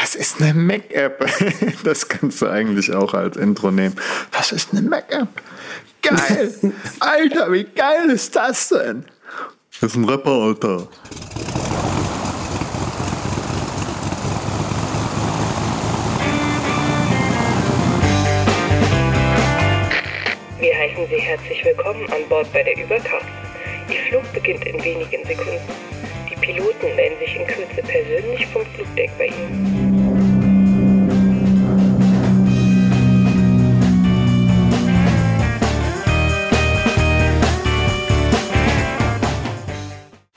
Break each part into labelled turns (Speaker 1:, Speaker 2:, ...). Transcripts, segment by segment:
Speaker 1: Das ist eine Mac-App. Das kannst du eigentlich auch als Intro nehmen. Das ist eine Mac-App. Geil. Alter, wie geil ist das denn? Das ist ein Rapper, Alter.
Speaker 2: Wir heißen Sie herzlich willkommen an Bord bei der Überkraft. Ihr Flug beginnt in wenigen Sekunden. Die Piloten melden sich in Kürze persönlich vom Flugdeck bei Ihnen.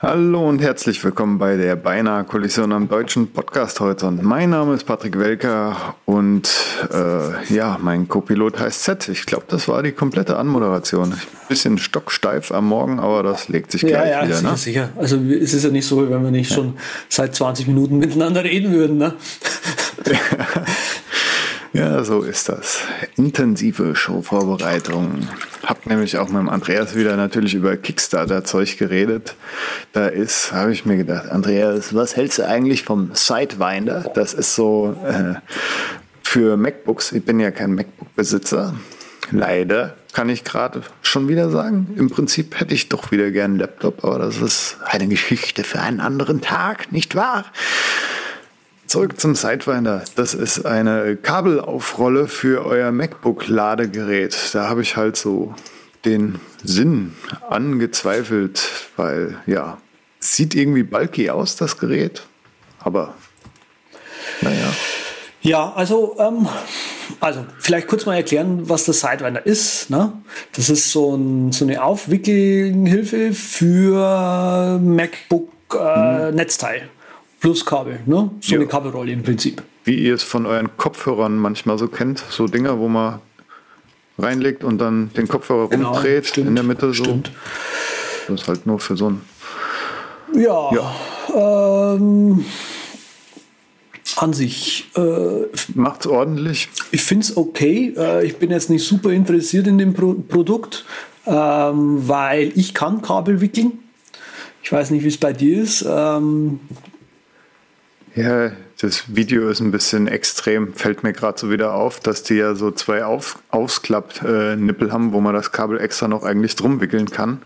Speaker 1: Hallo und herzlich willkommen bei der Beinahe Kollision am deutschen Podcast heute. Und mein Name ist Patrick Welker und äh, ja, mein Co-Pilot heißt Z. Ich glaube, das war die komplette Anmoderation. Bisschen stocksteif am Morgen, aber das legt sich gleich
Speaker 3: Ja, ja,
Speaker 1: wieder.
Speaker 3: sicher,
Speaker 1: Ne?
Speaker 3: sicher. Also es ist ja nicht so, wenn wir nicht schon seit 20 Minuten miteinander reden würden. Ne?
Speaker 1: Ja, so ist das. Intensive Showvorbereitung. Hab nämlich auch mit dem Andreas wieder natürlich über Kickstarter-Zeug geredet. Da ist, habe ich mir gedacht, Andreas, was hältst du eigentlich vom Sidewinder? Das ist so äh, für MacBooks. Ich bin ja kein MacBook-Besitzer. Leider kann ich gerade schon wieder sagen. Im Prinzip hätte ich doch wieder gern einen Laptop, aber das ist eine Geschichte für einen anderen Tag, nicht wahr? Zurück zum Sidewinder. Das ist eine Kabelaufrolle für euer MacBook-Ladegerät. Da habe ich halt so den Sinn angezweifelt, weil ja, sieht irgendwie bulky aus, das Gerät. Aber naja.
Speaker 3: Ja, also, ähm, also vielleicht kurz mal erklären, was der Sidewinder ist. Ne? Das ist so, ein, so eine Aufwickelhilfe für MacBook äh, Netzteil plus Kabel. Ne? So
Speaker 1: Ja.
Speaker 3: eine Kabelrolle im Prinzip.
Speaker 1: Wie ihr es von euren Kopfhörern manchmal so kennt, so Dinger, wo man reinlegt und dann den Kopfhörer
Speaker 3: Genau,
Speaker 1: rumdreht
Speaker 3: stimmt,
Speaker 1: in der Mitte so.
Speaker 3: stimmt.
Speaker 1: Das ist halt nur für so ein
Speaker 3: Ja,
Speaker 1: Ja.
Speaker 3: Ähm, an sich. Äh,
Speaker 1: Macht's ordentlich.
Speaker 3: Ich finde es okay. Äh, ich bin jetzt nicht super interessiert in dem Pro Produkt, ähm, weil ich kann Kabel wickeln. Ich weiß nicht, wie es bei dir ist. Ähm,
Speaker 1: Ja, das Video ist ein bisschen extrem. Fällt mir gerade so wieder auf, dass die ja so zwei auf, Ausklapp-Nippel haben, wo man das Kabel extra noch eigentlich drum wickeln kann.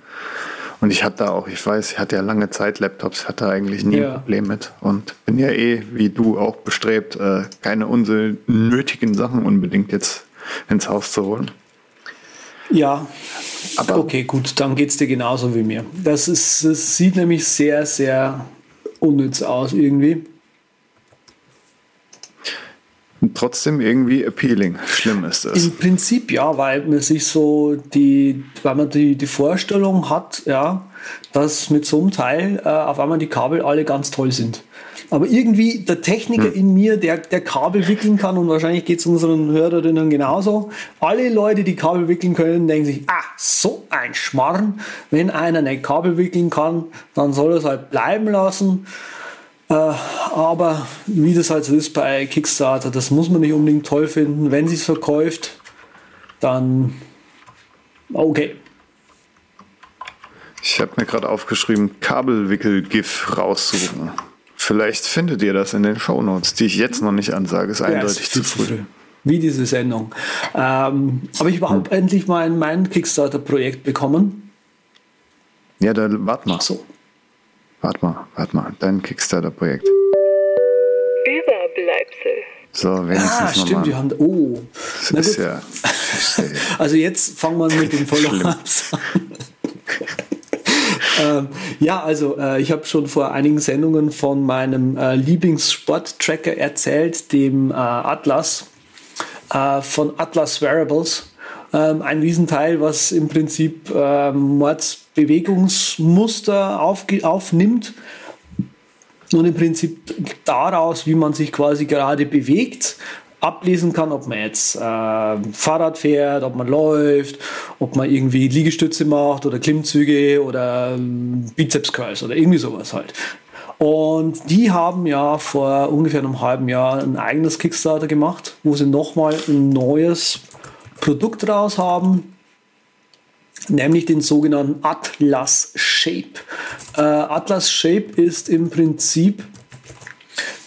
Speaker 1: Und ich hatte auch, ich weiß, ich hatte ja lange Zeit Laptops, hatte eigentlich nie
Speaker 3: Ja.
Speaker 1: ein Problem mit. Und bin ja eh, wie du auch bestrebt, äh, keine unnötigen Sachen unbedingt jetzt ins Haus zu holen.
Speaker 3: ja,
Speaker 1: Aber-
Speaker 3: okay, gut, dann geht es dir genauso wie mir. Das, ist, das sieht nämlich sehr, sehr unnütz aus irgendwie.
Speaker 1: Und trotzdem irgendwie appealing. Schlimm ist es.
Speaker 3: Im Prinzip ja, weil man sich so die, weil man die, die Vorstellung hat, ja, dass mit so einem Teil äh, auf einmal die Kabel alle ganz toll sind. Aber irgendwie der Techniker in mir, der, der Kabel wickeln kann, und wahrscheinlich geht es unseren Hörerinnen genauso, alle Leute, die Kabel wickeln können, denken sich, ah, so ein Schmarrn, wenn einer nicht Kabel wickeln kann, dann soll er es halt bleiben lassen. Äh, aber wie das halt so ist bei Kickstarter, das muss man nicht unbedingt toll finden. Wenn sie es verkauft, dann okay.
Speaker 1: Ich habe mir gerade aufgeschrieben, Kabelwickel-GIF raussuchen. Vielleicht findet ihr das in den Shownotes, die ich jetzt noch nicht ansage. Ist
Speaker 3: Ja,
Speaker 1: eindeutig
Speaker 3: ist
Speaker 1: zu
Speaker 3: viel
Speaker 1: früh.
Speaker 3: Wie diese Sendung. Ähm, aber ich habe endlich mein, mein Kickstarter-Projekt bekommen.
Speaker 1: Ja, dann warte mal.
Speaker 3: Ach so.
Speaker 1: Warte mal, warte mal. Dein Kickstarter-Projekt.
Speaker 2: Überbleibsel.
Speaker 1: So, wenigstens
Speaker 3: Ah, stimmt,
Speaker 1: mal.
Speaker 3: wir haben. Oh.
Speaker 1: Das
Speaker 3: Na
Speaker 1: ist
Speaker 3: gut.
Speaker 1: ja.
Speaker 3: Also jetzt fangen wir mit den Follow-ups an. ähm, ja, also äh, ich habe schon vor einigen Sendungen von meinem äh, Lieblingssport-Tracker erzählt, dem äh, Atlas äh, von Atlas Wearables. Ähm, ein Riesenteil, was im Prinzip äh, Mordsbewegungsmuster aufnimmt und im Prinzip daraus, wie man sich quasi gerade bewegt, ablesen kann, ob man jetzt äh, Fahrrad fährt, ob man läuft, ob man irgendwie Liegestütze macht oder Klimmzüge oder ähm, Bizeps Curls oder irgendwie sowas halt. Und die haben ja vor ungefähr einem halben Jahr ein eigenes Kickstarter gemacht, wo sie nochmal ein neues Produkt raus haben, nämlich den sogenannten Atlas Shape. Äh, Atlas Shape ist im Prinzip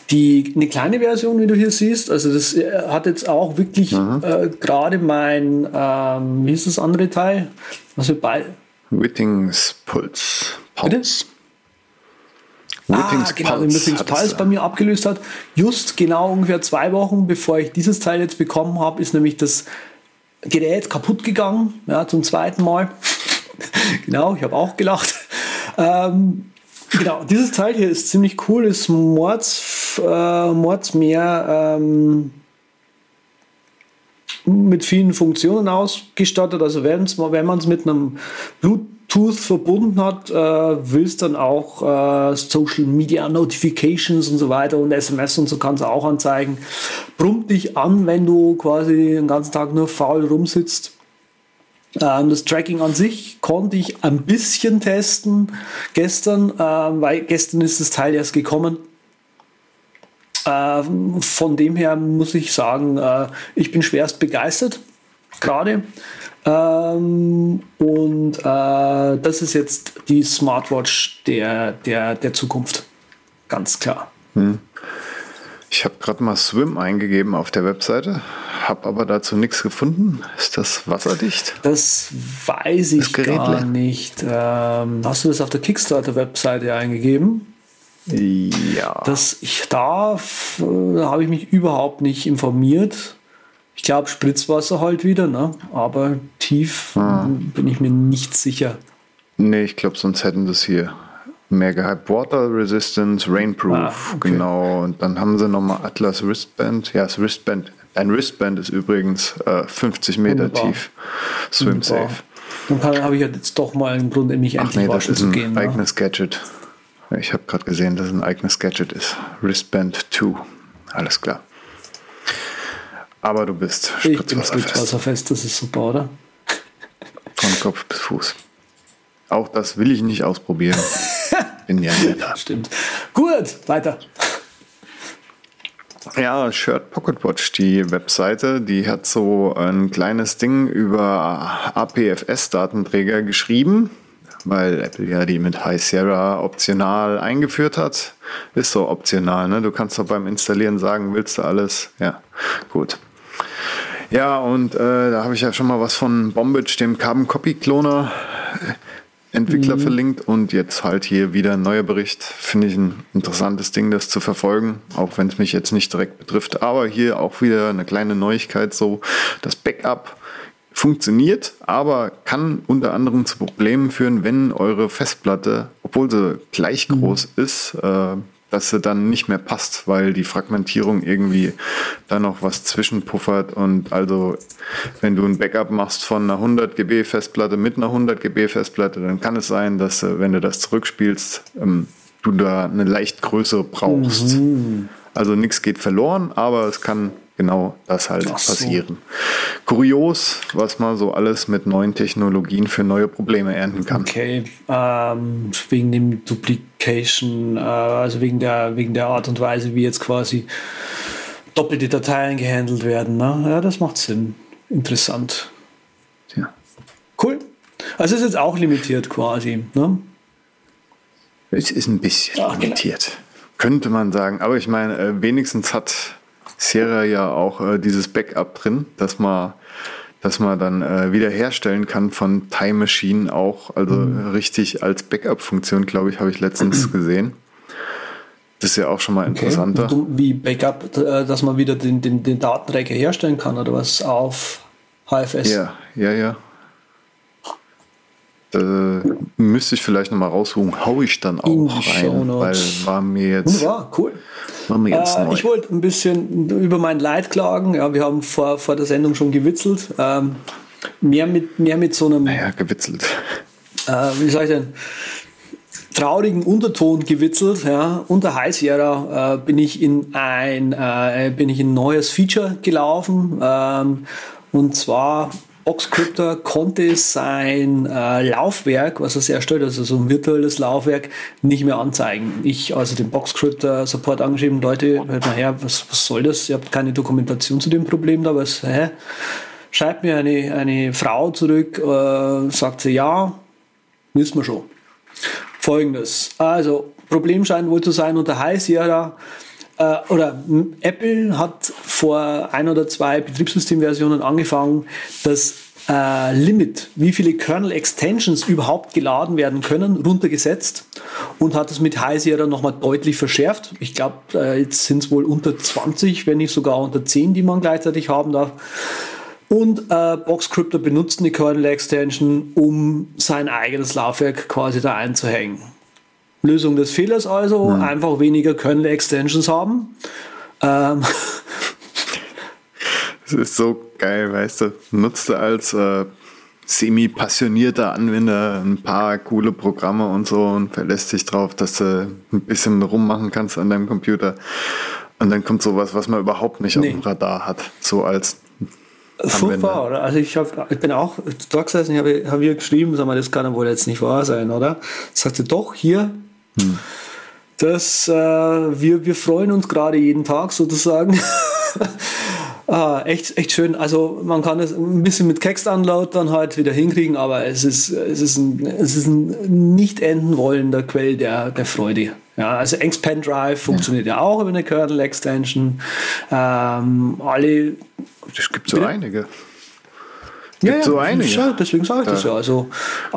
Speaker 3: die, eine kleine Version, wie du hier siehst. Also das äh, hat jetzt auch wirklich
Speaker 1: Mhm.
Speaker 3: äh, gerade mein, ähm, wie ist das andere Teil? Was wir bei,
Speaker 1: Whittings Puls. Puls.
Speaker 3: Ah, genau, den Whippings
Speaker 1: hat es
Speaker 3: Pulse bei mir abgelöst hat. Just genau ungefähr zwei Wochen, bevor ich dieses Teil jetzt bekommen habe, ist nämlich das Gerät kaputt gegangen, ja, zum zweiten Mal. genau, ich habe auch gelacht. Ähm, genau, dieses Teil hier ist ziemlich cool, ist Mords, äh, Mordsmeer ähm, mit vielen Funktionen ausgestattet. Also wenn man es mit einem Bluetooth verbunden hat, äh, will es dann auch äh, Social Media Notifications und so weiter und SMS und so kann es auch anzeigen. Brummt dich an, wenn du quasi den ganzen Tag nur faul rumsitzt. Ähm, das Tracking an sich konnte ich ein bisschen testen gestern, ähm, weil gestern ist das Teil erst gekommen. Ähm, von dem her muss ich sagen, äh, ich bin schwerst begeistert gerade. Ähm, und äh, das ist jetzt die Smartwatch der, der, der Zukunft. Ganz klar.
Speaker 1: Ich habe gerade mal Swim eingegeben auf der Webseite, habe aber dazu nichts gefunden. Ist das wasserdicht?
Speaker 3: Das weiß ich
Speaker 1: Das
Speaker 3: gar nicht. Ähm, hast du das auf der Kickstarter-Webseite eingegeben?
Speaker 1: Ja.
Speaker 3: Das ich darf, äh, da habe ich mich überhaupt nicht informiert. Ich glaube Spritzwasser halt wieder, ne? aber tief
Speaker 1: Ah.
Speaker 3: m, bin ich mir nicht sicher.
Speaker 1: nee, ich glaube, sonst hätten das hier mehr gehypt. Water Resistance, Rainproof,
Speaker 3: Ah, okay.
Speaker 1: genau. Und dann haben sie nochmal Atlas Wristband. Ja, das Wristband. Ein Wristband ist übrigens äh, 50 Meter
Speaker 3: Wunderbar.
Speaker 1: tief. Swim
Speaker 3: Wunderbar.
Speaker 1: safe.
Speaker 3: Dann habe ich ja jetzt doch mal einen Grund, mich
Speaker 1: Ach
Speaker 3: endlich
Speaker 1: nee, das
Speaker 3: waschen
Speaker 1: ist
Speaker 3: zu
Speaker 1: ein
Speaker 3: gehen. Ne?
Speaker 1: eigenes Gadget. Ich habe gerade gesehen, dass es ein eigenes Gadget ist. Wristband 2. Alles klar. Aber du bist spritzwasserfest.
Speaker 3: Spritzwasserfest, das ist super, oder?
Speaker 1: Von Kopf bis Fuß. Auch das will ich nicht ausprobieren. Bin ja netter.
Speaker 3: Stimmt. Gut, weiter.
Speaker 1: Ja, Shirt Pocket Watch, die Webseite, die hat so ein kleines Ding über APFS-Datenträger geschrieben, weil Apple ja die mit High Sierra optional eingeführt hat. Ist so optional, ne? Du kannst doch beim Installieren sagen, willst du alles? Ja, gut. Ja, und äh, da habe ich ja schon mal was von Bombage, dem Carbon Copy Cloner äh, Entwickler verlinkt und jetzt halt hier wieder ein neuer Bericht. Finde ich ein interessantes Ding, das zu verfolgen, auch wenn es mich jetzt nicht direkt betrifft. Aber hier auch wieder eine kleine Neuigkeit so, das Backup funktioniert, aber kann unter anderem zu Problemen führen, wenn eure Festplatte, obwohl sie gleich groß ist, äh, dass sie dann nicht mehr passt, weil die Fragmentierung irgendwie da noch was zwischenpuffert und also wenn du ein Backup machst von einer 100 GB Festplatte mit einer 100 GB Festplatte, dann kann es sein, dass äh, wenn du das zurückspielst, ähm, du da eine leicht größere brauchst. Also nichts geht verloren, aber es kann genau das halt
Speaker 3: Ach so.
Speaker 1: passieren. Kurios, was man so alles mit neuen Technologien für neue Probleme ernten kann.
Speaker 3: Okay, ähm, wegen dem Duplication, äh, also wegen der, wegen der Art und Weise, wie jetzt quasi doppelte Dateien gehandelt werden. Ne? Ja, das macht Sinn. Interessant.
Speaker 1: Ja.
Speaker 3: Cool. Also ist jetzt auch limitiert quasi. Ne?
Speaker 1: Es ist ein bisschen
Speaker 3: Ja, genau.
Speaker 1: limitiert, könnte man sagen. Aber ich meine, äh, wenigstens hat Sierra ja auch äh, dieses Backup drin, dass man, dass man dann äh, wiederherstellen kann von Time Machine auch, also
Speaker 3: Mhm.
Speaker 1: richtig als Backup-Funktion, glaube ich, habe ich letztens gesehen. Das ist ja auch schon mal interessanter.
Speaker 3: Du- Wie Backup, äh, dass man wieder den, den, den Datenträger herstellen kann oder was auf HFS.
Speaker 1: Ja, ja, ja. Da müsste ich vielleicht nochmal raussuchen, hau ich dann
Speaker 3: In
Speaker 1: auch
Speaker 3: die
Speaker 1: rein, weil war mir jetzt,
Speaker 3: Wunderbar, cool.
Speaker 1: War mir jetzt
Speaker 3: Äh,
Speaker 1: neu.
Speaker 3: ich wollte ein bisschen über mein Leid klagen. Ja, wir haben vor, vor der Sendung schon gewitzelt. Ähm, mehr, mit, mehr mit so einem,
Speaker 1: ja, gewitzelt.
Speaker 3: äh, wie sag ich denn, traurigen Unterton gewitzelt. Ja. Unter High Sierra äh, bin, ich in ein, äh, bin ich in ein neues Feature gelaufen. Ähm, und zwar Boxcryptor konnte sein äh, Laufwerk, was er erstellt, also so ein virtuelles Laufwerk, nicht mehr anzeigen. Ich also den Boxcryptor Support angeschrieben, Leute, hört mal her, was, was soll das? Ihr habt keine Dokumentation zu dem Problem da, was, hä? Schreibt mir eine, eine Frau zurück, äh, sagt sie, ja, wissen wir schon. Folgendes. Also, Problem scheint wohl zu sein unter High Sierra. Äh, oder Apple hat vor ein oder zwei Betriebssystemversionen angefangen, das äh, Limit, wie viele Kernel-Extensions überhaupt geladen werden können, runtergesetzt und hat es mit High Sierra nochmal deutlich verschärft. Ich glaube, äh, jetzt sind es wohl unter 20, wenn nicht sogar unter 10, die man gleichzeitig haben darf. Und äh, Boxcryptor benutzt eine Kernel-Extension, um sein eigenes Laufwerk quasi da einzuhängen. Lösung des Fehlers also, hm. einfach weniger Kernel-Extensions haben. Ähm,
Speaker 1: das ist so geil, weißt du. Nutzt du als äh, semi-passionierter Anwender ein paar coole Programme und so und verlässt dich drauf, dass du ein bisschen rummachen kannst an deinem Computer. Und dann kommt sowas, was man überhaupt nicht nee. auf dem Radar hat. So als
Speaker 3: Furchtbar, oder? Also ich, hab, ich bin auch da gesessen, ich habe hab hier geschrieben, sag mal, das kann wohl jetzt nicht wahr sein, oder? Sagte doch, hier, hm. das, äh, wir, wir freuen uns gerade jeden Tag sozusagen. ah, echt, echt schön. Also man kann es ein bisschen mit Text-Unload dann halt wieder hinkriegen, aber es ist, es ist, ein, es ist ein nicht enden wollender Quell der, der Freude. Ja, also Expand Drive funktioniert ja. ja auch über eine Kernel Extension. Ähm, alle
Speaker 1: es gibt so einige.
Speaker 3: Gibt ja, so einige. Ja, deswegen sage ich da das ja. Also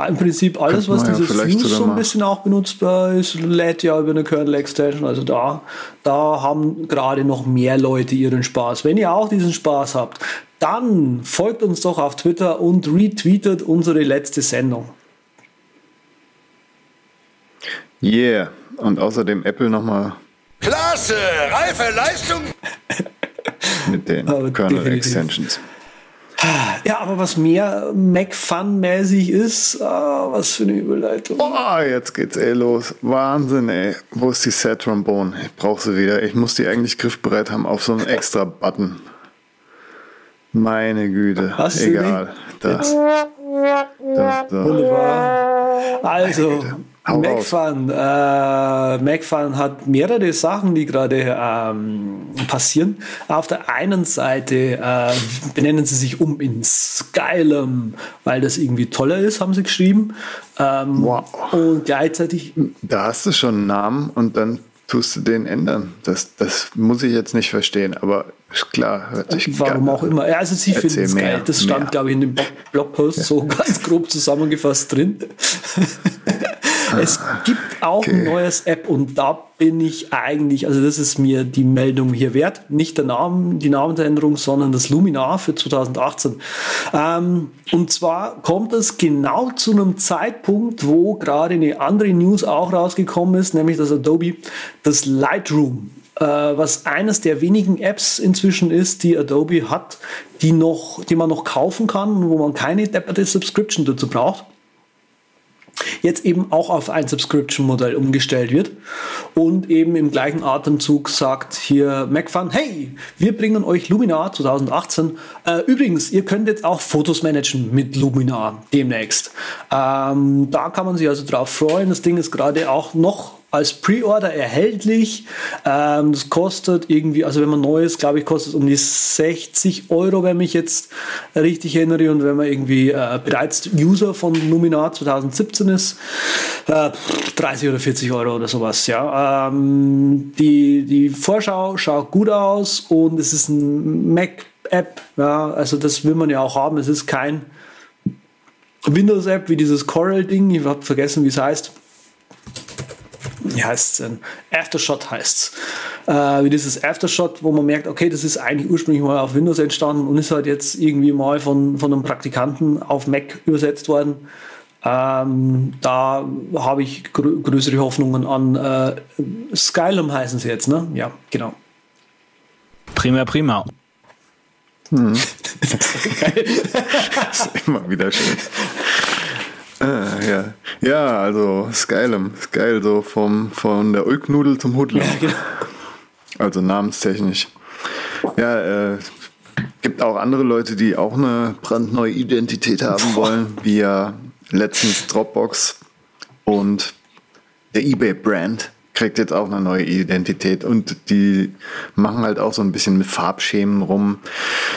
Speaker 3: im Prinzip alles, was dieses ja Fuse so ein bisschen auch benutzbar ist, lädt ja über eine Kernel Extension. Also da, da haben gerade noch mehr Leute ihren Spaß. Wenn ihr auch diesen Spaß habt, dann folgt uns doch auf Twitter und retweetet unsere letzte Sendung.
Speaker 1: Yeah. Und außerdem Apple nochmal.
Speaker 4: Klasse! Reife Leistung!
Speaker 1: mit den Kernel-Extensions.
Speaker 3: Ja, aber was mehr Mac-Fun-mäßig ist, ah, was für eine Überleitung.
Speaker 1: Oh, jetzt geht's eh los. Wahnsinn, ey. Wo ist die Set Trombone? Ich brauche sie wieder. Ich muss die eigentlich griffbereit haben auf so einen extra Button. Meine Güte.
Speaker 3: Hast
Speaker 1: Egal. Das.
Speaker 3: Das, das. Wunderbar. Also, MacFun. Äh, MacFun hat mehrere Sachen, die gerade ähm, passieren. Auf der einen Seite äh, benennen sie sich um in Skylum, weil das irgendwie toller ist, haben sie geschrieben. Ähm, wow. Und gleichzeitig.
Speaker 1: Da hast du schon einen Namen und dann tust du den ändern. Das, das muss ich jetzt nicht verstehen, aber ist klar.
Speaker 3: Hört sich Warum auch immer. Ja, also sie finden es geil. Das stand, glaube ich, in dem Blogpost ja. so ganz grob zusammengefasst drin. es gibt auch okay. ein neues App und da bin ich eigentlich, also das ist mir die Meldung hier wert, nicht der Name, die Namensänderung, sondern das Luminar für 2018. Ähm, und zwar kommt es genau zu einem Zeitpunkt, wo gerade eine andere News auch rausgekommen ist, nämlich dass Adobe das Lightroom äh, was eines der wenigen Apps inzwischen ist, die Adobe hat, die noch, die man noch kaufen kann, wo man keine depperte Subscription dazu braucht jetzt eben auch auf ein Subscription-Modell umgestellt wird und eben im gleichen Atemzug sagt hier MacFun, hey, wir bringen euch Luminar 2018. Äh, übrigens, ihr könnt jetzt auch Fotos managen mit Luminar demnächst. Ähm, da kann man sich also drauf freuen. Das Ding ist gerade auch noch als Pre-Order erhältlich. Ähm, das kostet irgendwie, also wenn man neu ist, glaube ich, kostet es um die 60 Euro, wenn mich jetzt richtig erinnere. Und wenn man irgendwie äh, bereits User von Luminar 2017 ist, äh, 30 oder 40 Euro oder sowas. Ja. Ähm, die, die Vorschau schaut gut aus und es ist ein Mac-App. Ja. Also das will man ja auch haben. Es ist kein Windows-App wie dieses Coral-Ding. Ich habe vergessen, wie es heißt wie heißt es denn? Aftershot heißt es. Äh, wie dieses Aftershot, wo man merkt, okay, das ist eigentlich ursprünglich mal auf Windows entstanden und ist halt jetzt irgendwie mal von, von einem Praktikanten auf Mac übersetzt worden. Ähm, da habe ich grö größere Hoffnungen an äh, Skylum heißen sie jetzt, ne? Ja, genau.
Speaker 5: Prima, prima.
Speaker 1: Hm. das ist immer wieder schön. Ah, ja. ja, also geil, ist geil, so vom, von der Ulknudel zum Hudler. Ja, genau. Also namenstechnisch. Ja, äh, gibt auch andere Leute, die auch eine brandneue Identität haben wollen, wie ja letztens Dropbox und der eBay-Brand kriegt jetzt auch eine neue Identität und die machen halt auch so ein bisschen mit Farbschemen rum.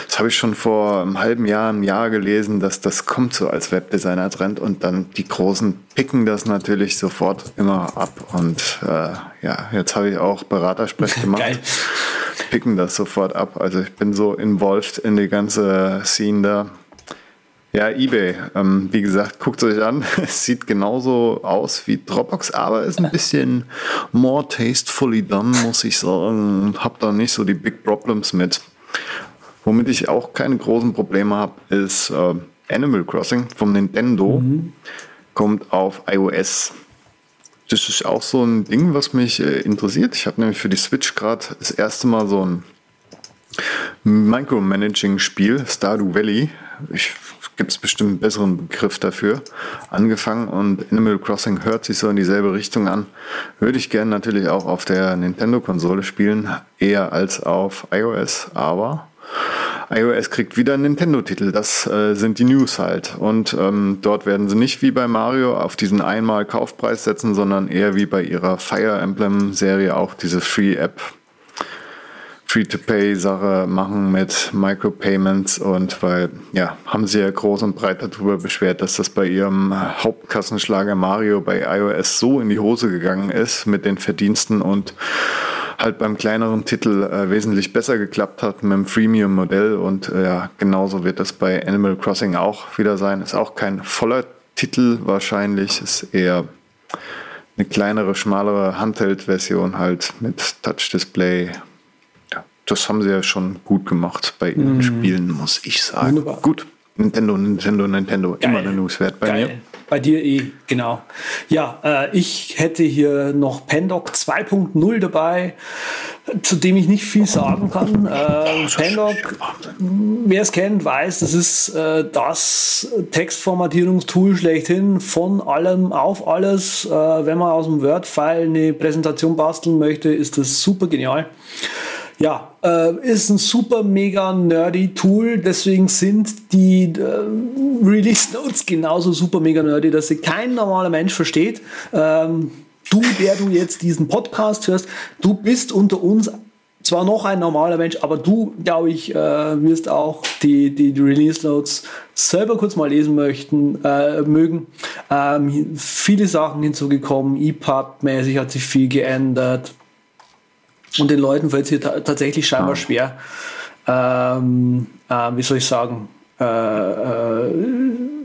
Speaker 1: Das habe ich schon vor einem halben Jahr, einem Jahr gelesen, dass das kommt so als Webdesigner-Trend und dann die Großen picken das natürlich sofort immer ab und äh, ja, jetzt habe ich auch Beratersprech gemacht. Geil. Picken das sofort ab. Also ich bin so involved in die ganze Scene da. Ja, eBay. Ähm, wie gesagt, guckt es euch an. Es sieht genauso aus wie Dropbox, aber ist ein bisschen more tastefully done, muss ich sagen. Hab da nicht so die Big Problems mit. Womit ich auch keine großen Probleme habe, ist äh, Animal Crossing vom Nintendo. Mhm. Kommt auf iOS. Das ist auch so ein Ding, was mich äh, interessiert. Ich habe nämlich für die Switch gerade das erste Mal so ein Micromanaging-Spiel, Stardew Valley. Ich gibt es bestimmt einen besseren Begriff dafür, angefangen und Animal Crossing hört sich so in dieselbe Richtung an. Würde ich gerne natürlich auch auf der Nintendo-Konsole spielen, eher als auf iOS, aber iOS kriegt wieder einen Nintendo-Titel. Das äh, sind die News halt. Und ähm, dort werden sie nicht wie bei Mario auf diesen einmal Kaufpreis setzen, sondern eher wie bei ihrer Fire Emblem-Serie auch diese Free-App Free-to-Pay-Sache machen mit Micropayments und weil, ja, haben sie ja groß und breit darüber beschwert, dass das bei ihrem Hauptkassenschlager Mario bei iOS so in die Hose gegangen ist mit den Verdiensten und halt beim kleineren Titel äh, wesentlich besser geklappt hat mit dem Freemium-Modell und äh, ja, genauso wird das bei Animal Crossing auch wieder sein. Ist auch kein voller Titel wahrscheinlich, ist eher eine kleinere, schmalere Handheld-Version halt mit Touch-Display das haben sie ja schon gut gemacht bei ihren mm. Spielen, muss ich sagen. Wunderbar. Gut, Nintendo, Nintendo, Nintendo, Geil. immer eine News wert bei Geil. mir.
Speaker 3: Bei dir eh, genau. Ja, äh, ich hätte hier noch Pandoc 2.0 dabei, zu dem ich nicht viel sagen kann. Äh, Pandoc, wer es kennt, weiß, das ist äh, das Textformatierungstool schlechthin von allem auf alles. Äh, wenn man aus dem Word-File eine Präsentation basteln möchte, ist das super genial. Ja, äh, ist ein super mega nerdy Tool, deswegen sind die äh, Release Notes genauso super mega nerdy, dass sie kein normaler Mensch versteht. Ähm, du, der du jetzt diesen Podcast hörst, du bist unter uns zwar noch ein normaler Mensch, aber du, glaube ich, äh, wirst auch die, die, die, Release Notes selber kurz mal lesen möchten, äh, mögen. Ähm, viele Sachen hinzugekommen, EPUB-mäßig hat sich viel geändert. Und den Leuten fällt es hier tatsächlich scheinbar ah. schwer, ähm, äh, wie soll ich sagen, äh, äh,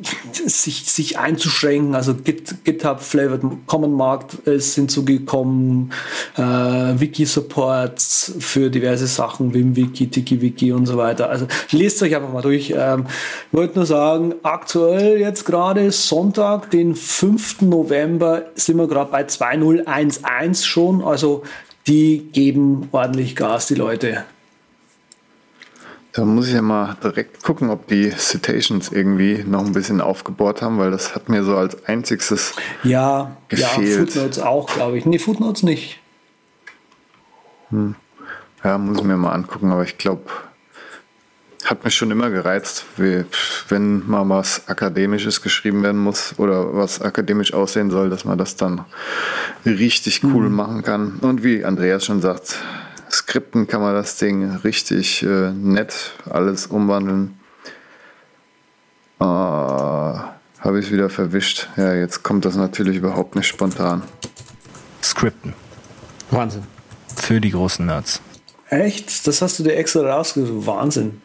Speaker 3: sich, sich einzuschränken. Also Git, GitHub Flavored Common Markt ist hinzugekommen, äh, Wiki-Supports für diverse Sachen, WimWiki, TikiWiki und so weiter. Also lest euch einfach mal durch. Ähm, ich wollte nur sagen, aktuell jetzt gerade Sonntag, den 5. November, sind wir gerade bei 2011 schon. Also die geben ordentlich Gas, die Leute.
Speaker 1: Da muss ich ja mal direkt gucken, ob die Citations irgendwie noch ein bisschen aufgebohrt haben, weil das hat mir so als einziges
Speaker 3: ja, gefehlt. Ja, Footnotes auch, glaube ich. Nee, Footnotes nicht.
Speaker 1: Hm. Ja, muss ich mir mal angucken, aber ich glaube, hat mich schon immer gereizt, wie, wenn mal was Akademisches geschrieben werden muss oder was akademisch aussehen soll, dass man das dann richtig cool mhm. machen kann. Und wie Andreas schon sagt, Skripten kann man das Ding richtig äh, nett alles umwandeln. Äh, Habe ich es wieder verwischt. Ja, jetzt kommt das natürlich überhaupt nicht spontan.
Speaker 5: Skripten. Wahnsinn. Für die großen Nerds.
Speaker 3: Echt? Das hast du dir extra rausgesucht. Wahnsinn.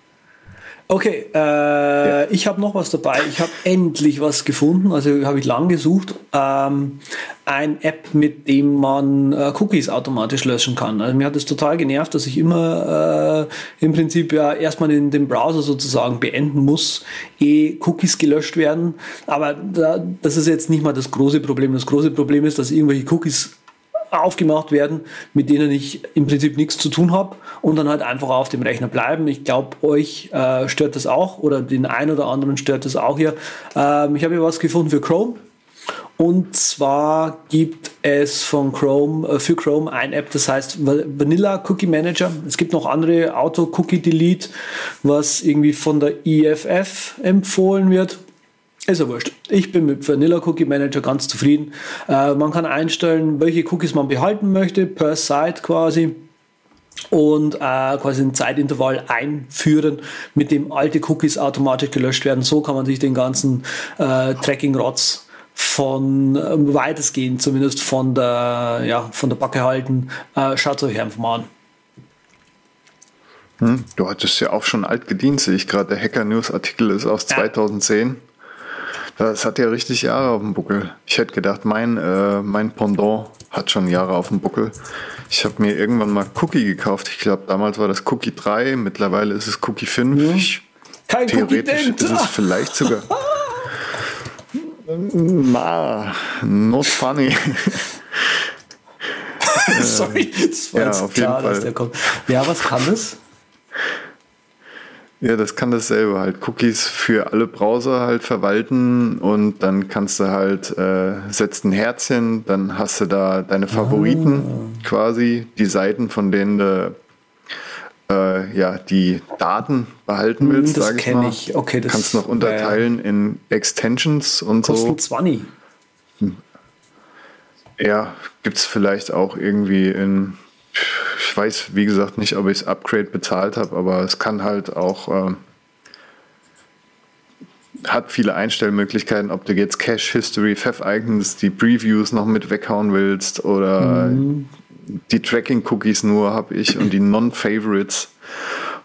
Speaker 3: Okay, äh, ja. ich habe noch was dabei. Ich habe endlich was gefunden, also habe ich lang gesucht. Ähm, ein App, mit dem man äh, Cookies automatisch löschen kann. Also mir hat es total genervt, dass ich immer äh, im Prinzip ja erstmal in den Browser sozusagen beenden muss, eh Cookies gelöscht werden. Aber da, das ist jetzt nicht mal das große Problem. Das große Problem ist, dass irgendwelche Cookies aufgemacht werden, mit denen ich im Prinzip nichts zu tun habe und dann halt einfach auf dem Rechner bleiben. Ich glaube, euch äh, stört das auch oder den einen oder anderen stört das auch hier. Ähm, ich habe hier was gefunden für Chrome. Und zwar gibt es von Chrome, äh, für Chrome ein App, das heißt Vanilla Cookie Manager. Es gibt noch andere Auto Cookie Delete, was irgendwie von der IFF empfohlen wird. Ist ja wurscht. Ich bin mit Vanilla Cookie Manager ganz zufrieden. Äh, man kann einstellen, welche Cookies man behalten möchte, per Site quasi. Und äh, quasi ein Zeitintervall einführen, mit dem alte Cookies automatisch gelöscht werden. So kann man sich den ganzen äh, Tracking-Rotz von äh, weitestgehend zumindest von der, ja, von der Backe halten. Äh, schaut euch einfach mal an.
Speaker 1: Hm, du hattest ja auch schon alt gedient, sehe ich gerade. Der Hacker News Artikel ist aus
Speaker 3: Ja.
Speaker 1: 2010. Das hat ja richtig Jahre auf dem Buckel. Ich hätte gedacht, mein, äh, mein Pendant hat schon Jahre auf dem Buckel. Ich habe mir irgendwann mal Cookie gekauft. Ich glaube, damals war das Cookie 3, mittlerweile ist es Cookie 5. Ich,
Speaker 3: Kein
Speaker 1: theoretisch
Speaker 3: Cookie-Dent.
Speaker 1: ist es vielleicht sogar. Na, not funny.
Speaker 3: Sorry, das war
Speaker 1: ja,
Speaker 3: jetzt
Speaker 1: auf jeden
Speaker 3: klar, dass der kommt. Ja, was kann das?
Speaker 1: Ja, das kann dasselbe halt. Cookies für alle Browser halt verwalten und dann kannst du halt, äh, setzt ein Herzchen, dann hast du da deine Favoriten quasi, die Seiten, von denen du äh, ja, die Daten behalten willst,
Speaker 3: Hm, das
Speaker 1: sag ich mal.
Speaker 3: ich. Okay, das-
Speaker 1: kannst noch unterteilen in Extensions und so.
Speaker 3: Kostet 20.
Speaker 1: Ja, gibt es vielleicht auch irgendwie in. Ich weiß, wie gesagt, nicht, ob ich das Upgrade bezahlt habe, aber es kann halt auch. ähm, hat viele Einstellmöglichkeiten, ob du jetzt Cache, History, Pfeff-Icons, die Previews noch mit weghauen willst oder die Tracking-Cookies nur habe ich und die Non-Favorites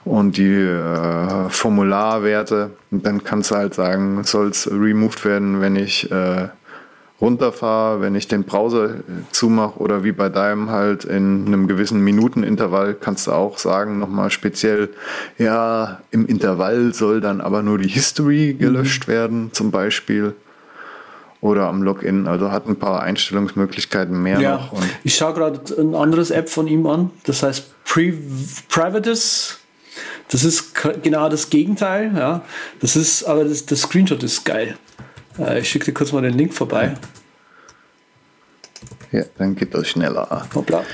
Speaker 1: und die äh, Formularwerte. Und dann kannst du halt sagen, soll es removed werden, wenn ich äh, runterfahre, wenn ich den Browser äh, zumache oder wie bei deinem halt in einem gewissen Minutenintervall kannst du auch sagen, nochmal speziell, ja, im Intervall soll dann aber nur die History gelöscht werden, zum Beispiel. Oder am Login. Also hat ein paar Einstellungsmöglichkeiten mehr
Speaker 3: Ja,
Speaker 1: noch.
Speaker 3: Ich schaue gerade ein anderes App von ihm an, das heißt Pri Privatus. Das ist genau das Gegenteil, ja. Das ist, aber das, das Screenshot ist geil. Äh, ich schicke dir kurz mal den Link vorbei.
Speaker 1: ja, dann geht das schneller.
Speaker 3: Hoppla.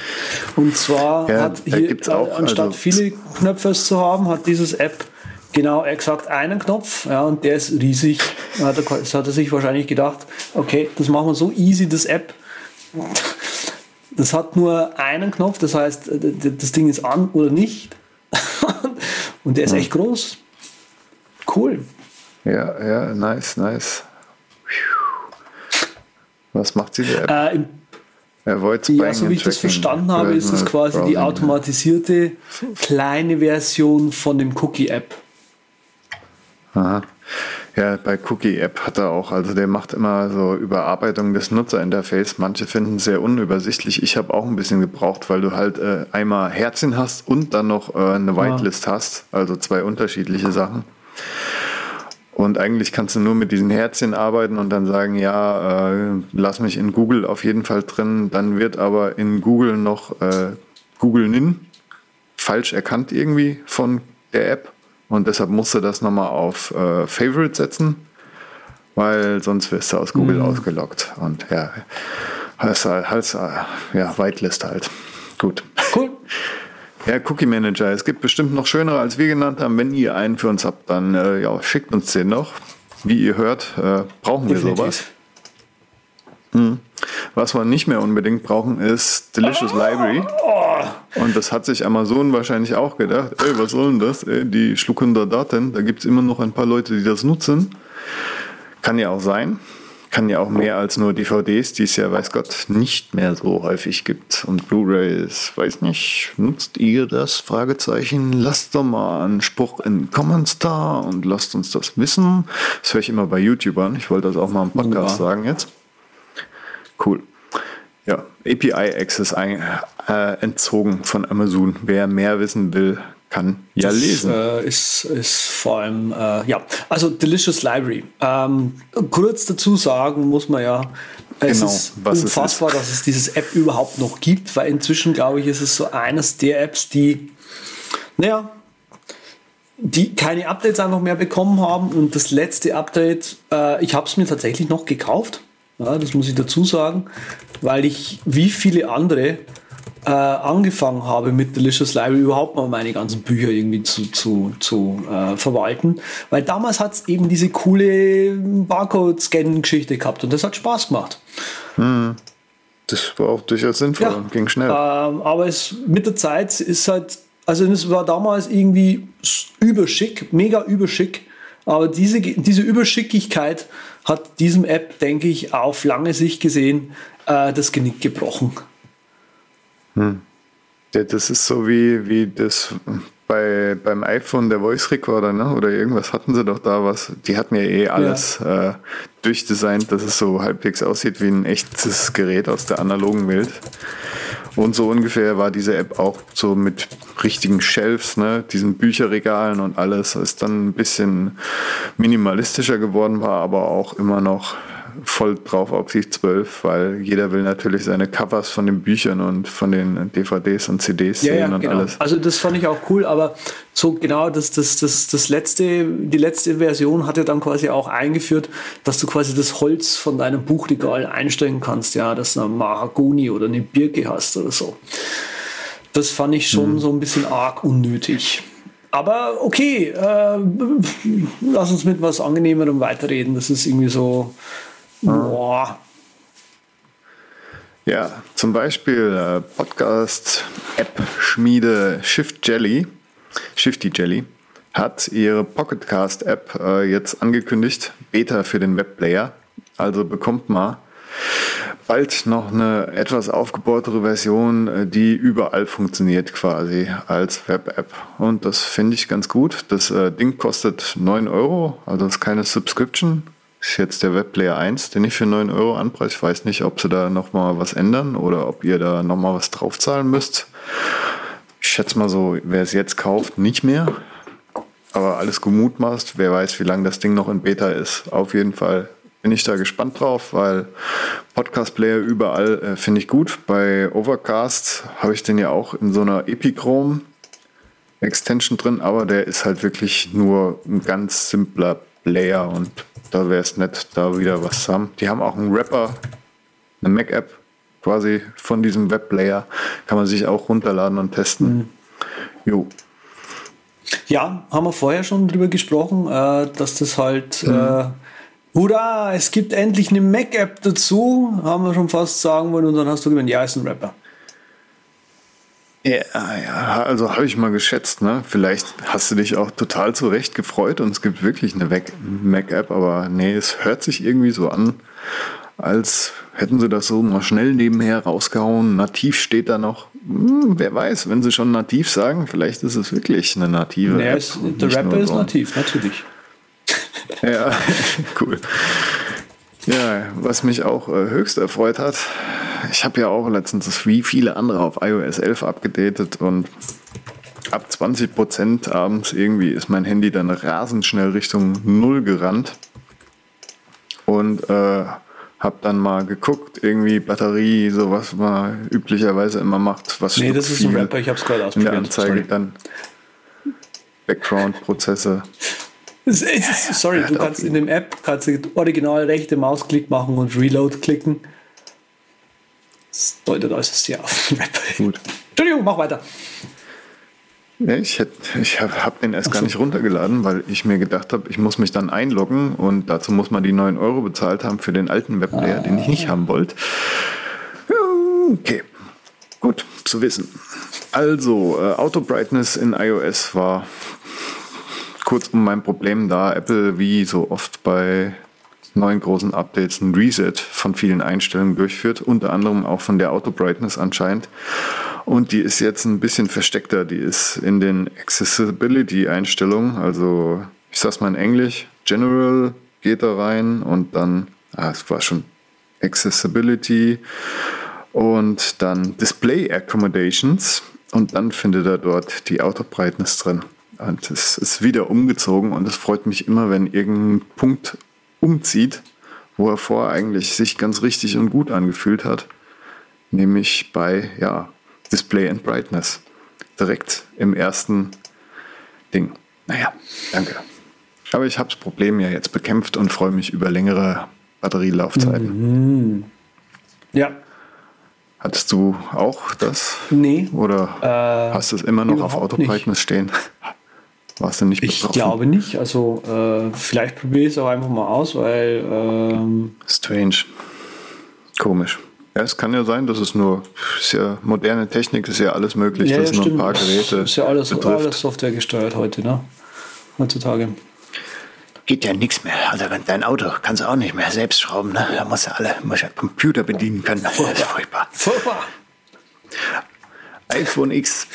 Speaker 3: Und zwar
Speaker 1: Ja,
Speaker 3: hat hier,
Speaker 1: auch,
Speaker 3: anstatt
Speaker 1: also-
Speaker 3: viele Knöpfe zu haben, hat dieses App genau exakt einen Knopf, ja, und der ist riesig. Da hat er, das hat er sich wahrscheinlich gedacht, okay, das machen wir so easy, das App. Das hat nur einen Knopf, das heißt, das Ding ist an oder nicht. und der ist echt groß. Cool.
Speaker 1: Ja, ja, nice, nice. Was macht sie App?
Speaker 3: Äh,
Speaker 1: Avoid
Speaker 3: Ja, so wie ich das verstanden habe, ist es quasi die
Speaker 1: Browsing.
Speaker 3: automatisierte kleine Version von dem Cookie-App.
Speaker 1: Aha. Ja, bei Cookie App hat er auch, also der macht immer so Überarbeitung des Nutzerinterface. Manche finden es sehr unübersichtlich. Ich habe auch ein bisschen gebraucht, weil du halt äh, einmal Herzchen hast und dann noch äh, eine Whitelist hast, also zwei unterschiedliche Sachen. Und eigentlich kannst du nur mit diesen Herzchen arbeiten und dann sagen, ja, äh, lass mich in Google auf jeden Fall drin. Dann wird aber in Google noch äh, Google Nin falsch erkannt irgendwie von der App. Und deshalb musst du das nochmal auf äh, Favorite setzen, weil sonst wirst du aus Google ausgeloggt. Und ja, halt, hast, äh, ja, Whitelist halt. Gut.
Speaker 3: Cool.
Speaker 1: Ja, Cookie Manager. Es gibt bestimmt noch schönere, als wir genannt haben. Wenn ihr einen für uns habt, dann äh, ja, schickt uns den noch. Wie ihr hört, äh, brauchen wir sowas. Was wir nicht mehr unbedingt brauchen, ist Delicious Library. Und das hat sich Amazon wahrscheinlich auch gedacht. Ey, was soll denn das? Ey, die schlucken da Daten. Da gibt es immer noch ein paar Leute, die das nutzen. Kann ja auch sein. Kann ja auch mehr als nur DVDs, die es ja, weiß Gott, nicht mehr so häufig gibt. Und Blu-rays, weiß nicht, nutzt ihr das? Fragezeichen. Lasst doch mal einen Spruch in Comments da und lasst uns das wissen. Das höre ich immer bei YouTubern. Ich wollte das auch mal im Podcast
Speaker 3: Ja.
Speaker 1: sagen jetzt. Cool. Ja, API Access ein, äh, entzogen von Amazon. Wer mehr wissen will, kann ja
Speaker 3: Das,
Speaker 1: lesen.
Speaker 3: Äh, ist, ist vor allem, äh, ja, also Delicious Library. Ähm, kurz dazu sagen muss man ja, es
Speaker 1: Genau,
Speaker 3: ist
Speaker 1: was es
Speaker 3: unfassbar, dass es dieses App überhaupt noch gibt, weil inzwischen, glaube ich, ist es so eines der Apps, die, naja, die keine Updates einfach mehr bekommen haben und das letzte Update, äh, ich habe es mir tatsächlich noch gekauft, ja, das muss ich dazu sagen, weil ich wie viele andere äh, angefangen habe mit Delicious Library überhaupt mal meine ganzen Bücher irgendwie zu, zu, zu äh, verwalten. Weil damals hat es eben diese coole Barcode-Scan-Geschichte gehabt und das hat Spaß gemacht.
Speaker 1: Das war auch durchaus sinnvoll
Speaker 3: Ja.
Speaker 1: ging schnell.
Speaker 3: Ähm, aber es mit der Zeit ist halt, also es war damals irgendwie überschick, mega überschick. Aber diese, diese Überschickigkeit hat diesem App, denke ich, auf lange Sicht gesehen äh, das Genick gebrochen.
Speaker 1: Ja, das ist so wie, wie das bei, beim iPhone der Voice Recorder, ne? Oder irgendwas hatten sie doch da was. Die hatten ja eh alles äh, durchdesignt, dass es so halbwegs aussieht wie ein echtes Gerät aus der analogen Welt. Und so ungefähr war diese App auch so mit richtigen Shelves, ne, diesen Bücherregalen und alles, ist dann ein bisschen minimalistischer geworden, war aber auch immer noch voll drauf auf die 12, weil jeder will natürlich seine Covers von den Büchern und von den DVDs und CDs
Speaker 3: Ja,
Speaker 1: sehen
Speaker 3: ja,
Speaker 1: und
Speaker 3: genau.
Speaker 1: alles.
Speaker 3: Also das fand ich auch cool, aber so genau das, das, das, das letzte, die letzte Version hat ja dann quasi auch eingeführt, dass du quasi das Holz von deinem Buchregal einstellen kannst, ja, dass du eine Mahagoni oder eine Birke hast oder so. Das fand ich schon
Speaker 1: Mhm.
Speaker 3: so ein bisschen arg unnötig. Aber okay, äh, lass uns mit was Angenehmerem weiterreden. Das ist irgendwie so, boah,
Speaker 1: Ja, zum Beispiel äh, Podcast-App-Schmiede Shift Jelly, Shifty Jelly, hat ihre Pocketcast-App äh, jetzt angekündigt, Beta für den Webplayer. Also bekommt mal bald noch eine etwas aufgebohrtere Version, äh, die überall funktioniert quasi als Web-App. Und das finde ich ganz gut. Das Ding kostet 9 Euro, also ist keine Subscription. Ist jetzt der Webplayer 1, den ich für 9 Euro anpreise. Ich weiß nicht, ob sie da nochmal was ändern oder ob ihr da nochmal was draufzahlen müsst. Ich schätze mal so, wer es jetzt kauft, nicht mehr. Aber alles gemutmaßt, wer weiß, wie lange das Ding noch in Beta ist. Auf jeden Fall bin ich da gespannt drauf, weil Podcast-Player überall äh, finde ich gut. Bei Overcast habe ich den ja auch in so einer Epichrome Extension drin, aber der ist halt wirklich nur ein ganz simpler Player und da wäre es nett, da wieder was zu haben. Die haben auch einen Rapper, eine Mac-App quasi von diesem Webplayer, kann man sich auch runterladen und testen. Jo.
Speaker 3: Ja, haben wir vorher schon drüber gesprochen, äh, dass das halt, äh, hurra, es gibt endlich eine Mac-App dazu, haben wir schon fast sagen wollen und dann hast du gemeint, ja, ist ein Rapper.
Speaker 1: Ja, ja, also habe ich mal geschätzt, ne? Vielleicht hast du dich auch total zurecht gefreut und es gibt wirklich eine Mac- Mac-App, aber nee, es hört sich irgendwie so an, als hätten sie das so mal schnell nebenher rausgehauen. Nativ steht da noch. Hm, wer weiß, wenn sie schon nativ sagen, vielleicht ist es wirklich eine native
Speaker 3: Naja,
Speaker 1: App.
Speaker 3: der Rapper ist nativ, natürlich.
Speaker 1: Ja, cool. Ja, was mich auch äh, höchst erfreut hat, ich habe ja auch letztens wie viele andere auf iOS 11 abgedatet und ab 20 Prozent abends irgendwie ist mein Handy dann rasend schnell Richtung Null gerannt und äh, habe dann mal geguckt, irgendwie Batterie, so was man üblicherweise immer macht, was
Speaker 3: Nee, das ist ein Rapper, ich habe es gerade
Speaker 1: in der
Speaker 3: ausprobiert.
Speaker 1: Anzeige
Speaker 3: Sorry.
Speaker 1: dann Background-Prozesse.
Speaker 3: Sorry, du kannst in dem App kannst du original rechte Mausklick machen und Reload klicken. Das deutet äußerst sehr auf den Rapper.
Speaker 1: Gut.
Speaker 3: Entschuldigung, mach weiter.
Speaker 1: Ich hätt- ich habe hab den erst gar nicht runtergeladen, weil ich mir gedacht habe, ich muss mich dann einloggen und dazu muss man die 9 Euro bezahlt haben für den alten Webplayer, den ich nicht haben wollte. Okay, gut zu wissen. Also, äh, Auto Brightness in iOS war kurz um mein Problem, da Apple wie so oft bei neuen großen Updates ein Reset von vielen Einstellungen durchführt, unter anderem auch von der Auto Brightness anscheinend. Und die ist jetzt ein bisschen versteckter. Die ist in den Accessibility-Einstellungen, also ich sag's mal in Englisch, General geht da rein und dann, ah, es war schon Accessibility und dann Display Accommodations und dann findet er dort die Auto Brightness drin. Und es ist wieder umgezogen und es freut mich immer, wenn irgendein Punkt umzieht, wo er vorher eigentlich sich ganz richtig und gut angefühlt hat. Nämlich bei ja, Display and Brightness. Direkt im ersten Ding. Naja, danke. Aber ich habe das Problem ja jetzt bekämpft und freue mich über längere Batterielaufzeiten.
Speaker 3: Ja,
Speaker 1: Hattest du auch das?
Speaker 3: Nee.
Speaker 1: Oder
Speaker 3: Äh,
Speaker 1: hast du es immer noch auf Autobrightness stehen? Warst du nicht
Speaker 3: Ich
Speaker 1: betroffen?
Speaker 3: glaube nicht. Also äh, vielleicht probiere ich es auch einfach mal aus, weil ähm,
Speaker 1: Strange. Komisch. Ja, es kann ja sein, dass es nur, ist ja moderne Technik, ist ja alles möglich,
Speaker 3: ja,
Speaker 1: dass
Speaker 3: ja,
Speaker 1: es nur ein paar Geräte
Speaker 3: ist ja alles,
Speaker 1: betrifft.
Speaker 3: alles Software gesteuert heute, ne? Heutzutage.
Speaker 1: Geht ja nichts mehr. Also dein Auto kannst du auch nicht mehr selbst schrauben, ne? Da musst du alle, musst ja Computer bedienen können. Das ist furchtbar.
Speaker 3: Furchtbar.
Speaker 1: iPhone X.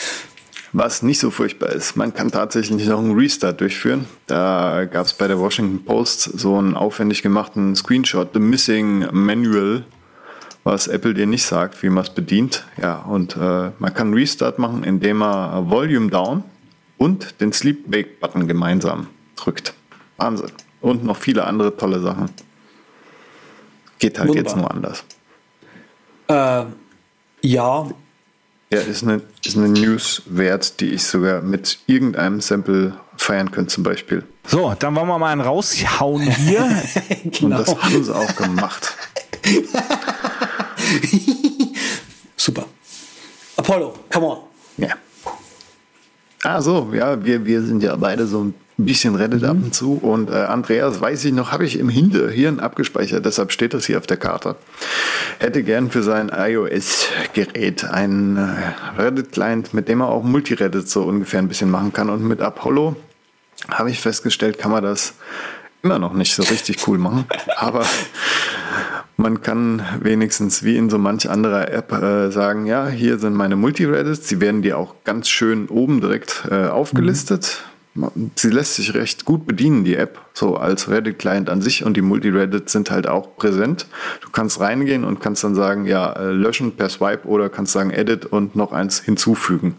Speaker 1: Was nicht so furchtbar ist, man kann tatsächlich noch einen Restart durchführen. Da gab es bei der Washington Post so einen aufwendig gemachten Screenshot, The Missing Manual, was Apple dir nicht sagt, wie man es bedient. Ja, und äh, man kann einen Restart machen, indem man Volume Down und den Sleep Wake Button gemeinsam drückt. Wahnsinn. Und noch viele andere tolle Sachen. Geht halt
Speaker 3: Wunderbar.
Speaker 1: jetzt nur anders.
Speaker 3: Äh, ja,
Speaker 1: Ja, ist eine, ist eine News wert, die ich sogar mit irgendeinem Sample feiern könnte, zum Beispiel.
Speaker 5: So, dann wollen wir mal einen raushauen hier.
Speaker 1: Und
Speaker 3: genau.
Speaker 1: das haben sie auch gemacht.
Speaker 3: Super. Apollo, come on.
Speaker 1: Ja. Ah, so, ja, wir, wir sind ja beide so ein bisschen Reddit ab und zu. Und äh, Andreas, weiß ich noch, habe ich im Hinterhirn abgespeichert, deshalb steht das hier auf der Karte. Hätte gern für sein iOS-Gerät einen äh, Reddit-Client, mit dem er auch Multireddit so ungefähr ein bisschen machen kann. Und mit Apollo habe ich festgestellt, kann man das immer noch nicht so richtig cool machen. Aber man kann wenigstens wie in so manch anderer App äh, sagen, ja, hier sind meine Multireddits. Sie werden dir auch ganz schön oben direkt äh, aufgelistet. Sie lässt sich recht gut bedienen, die App, so als Reddit-Client an sich und die Multireddits sind halt auch präsent. Du kannst reingehen und kannst dann sagen, ja, äh, löschen per Swipe oder kannst sagen Edit und noch eins hinzufügen.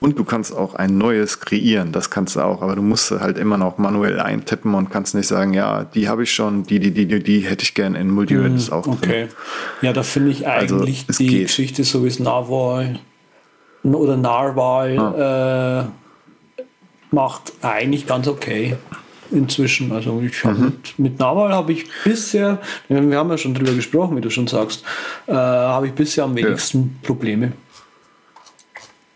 Speaker 1: Und du kannst auch ein neues kreieren, das kannst du auch, aber du musst halt immer noch manuell eintippen und kannst nicht sagen, ja, die habe ich schon, die, die, die, die, die hätte ich gern in Multireddits auch drin.
Speaker 3: Okay. Ja, da finde ich
Speaker 1: Also,
Speaker 3: eigentlich
Speaker 1: es
Speaker 3: die
Speaker 1: geht.
Speaker 3: Geschichte so wie es Narwhal oder Narwhal äh, macht eigentlich ganz okay inzwischen. Also ich hab
Speaker 1: Mhm.
Speaker 3: mit, mit Narwhal habe ich bisher, wir haben ja schon drüber gesprochen, wie du schon sagst, äh, habe ich bisher am wenigsten Probleme.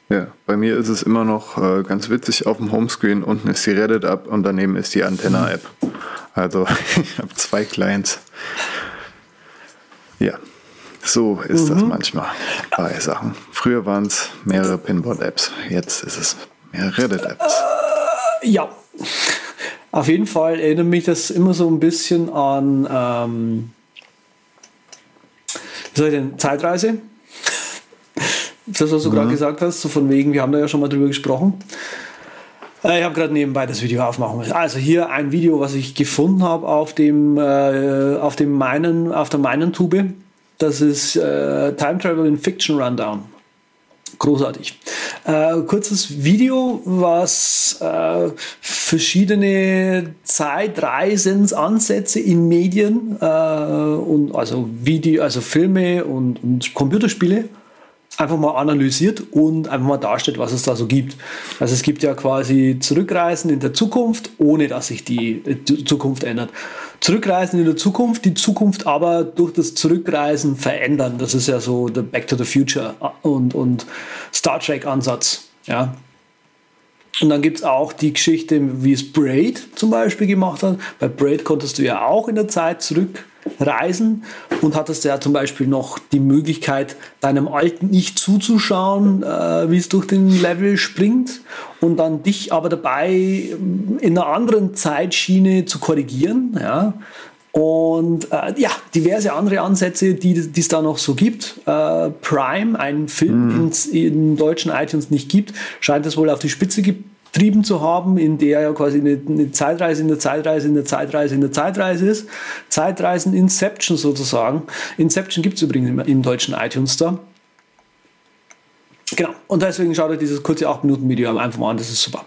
Speaker 1: Ja, bei mir ist es immer noch äh, ganz witzig auf dem Homescreen. Unten ist die Reddit-App und daneben ist die Antenna-App. Also ich habe zwei Clients. Ja, so ist das manchmal bei Sachen. Früher waren es mehrere Pinboard-Apps, jetzt ist es mehr Reddit-Apps.
Speaker 3: Ja, auf jeden Fall erinnert mich das immer so ein bisschen an, ähm, wie soll ich denn, Zeitreise. Das, was du gerade gesagt hast, so von wegen, wir haben da ja schon mal drüber gesprochen. Äh, Ich habe gerade nebenbei das Video aufmachen müssen. Also hier ein Video, was ich gefunden habe auf dem, äh, auf dem meinen, auf der meinen Tube. Das ist äh, Time Travel in Fiction Rundown. Großartig. Äh, kurzes Video, was äh, verschiedene Zeitreisensansätze in Medien äh, und also Video, also Filme und, und Computerspiele einfach mal analysiert und einfach mal darstellt, was es da so gibt. Also es gibt ja quasi Zurückreisen in der Zukunft, ohne dass sich die Zukunft ändert. Zurückreisen in der Zukunft, die Zukunft aber durch das Zurückreisen verändern. Das ist ja so der Back to the Future und, und Star Trek Ansatz. Ja. Und dann gibt es auch die Geschichte, wie es Braid zum Beispiel gemacht hat. Bei Braid konntest du ja auch in der Zeit zurückreisen und hattest ja zum Beispiel noch die Möglichkeit, deinem alten Ich zuzuschauen, äh, wie es durch den Level springt und dann dich aber dabei in einer anderen Zeitschiene zu korrigieren. Ja. Und äh, ja, diverse andere Ansätze, die es da noch so gibt. Äh, Prime, ein Film, den es in deutschen iTunes nicht gibt, scheint es wohl auf die Spitze getrieben zu haben, in der ja quasi eine, eine Zeitreise in der Zeitreise in der Zeitreise in der Zeitreise ist. Zeitreisen Inception sozusagen. Inception gibt es übrigens im, im deutschen iTunes Store. Genau. Und deswegen schaut euch dieses kurze 8-Minuten-Video einfach mal an, das ist super.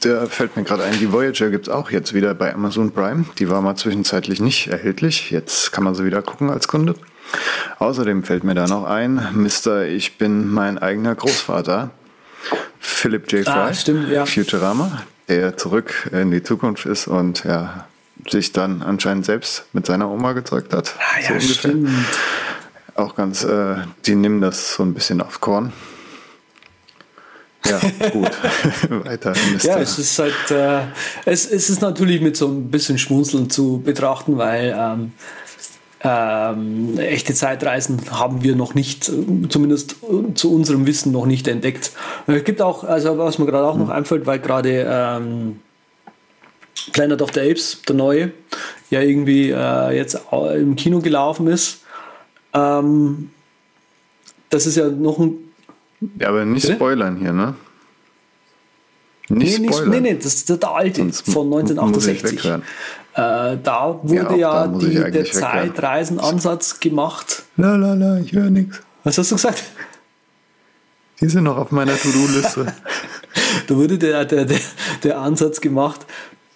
Speaker 1: Da fällt mir gerade ein, die Voyager gibt es auch jetzt wieder bei Amazon Prime. Die war mal zwischenzeitlich nicht erhältlich. Jetzt kann man sie wieder gucken als Kunde. Außerdem fällt mir da noch ein, Mr. Ich bin mein eigener Großvater, Philip J. Fry,
Speaker 3: Ah, stimmt, ja.
Speaker 1: Futurama, der zurück in die Zukunft ist und ja, sich dann anscheinend selbst mit seiner Oma gezeugt hat.
Speaker 3: Ah,
Speaker 1: so ungefähr. auch ganz, äh, die nehmen das so ein bisschen auf Korn. Ja, gut. Weiter.
Speaker 3: Ja, es ist halt, äh, es, es ist natürlich mit so ein bisschen Schmunzeln zu betrachten, weil ähm, ähm, echte Zeitreisen haben wir noch nicht, zumindest zu unserem Wissen noch nicht entdeckt. Es gibt auch, also was mir gerade auch noch einfällt, weil gerade ähm, Planet of the Apes, der neue, ja irgendwie äh, jetzt im Kino gelaufen ist. Ähm, das ist ja noch ein.
Speaker 1: Ja, aber nicht Bitte? spoilern hier, ne?
Speaker 3: Nicht nee, spoilern. nee, nee, das ist der alte Sonst von 1968. Äh, da wurde ja, ja die, der Zeitreisenansatz gemacht.
Speaker 1: La la la, ich höre nichts.
Speaker 3: Was hast du gesagt?
Speaker 1: Die sind noch auf meiner To-Do-Liste.
Speaker 3: da wurde der, der, der, der Ansatz gemacht,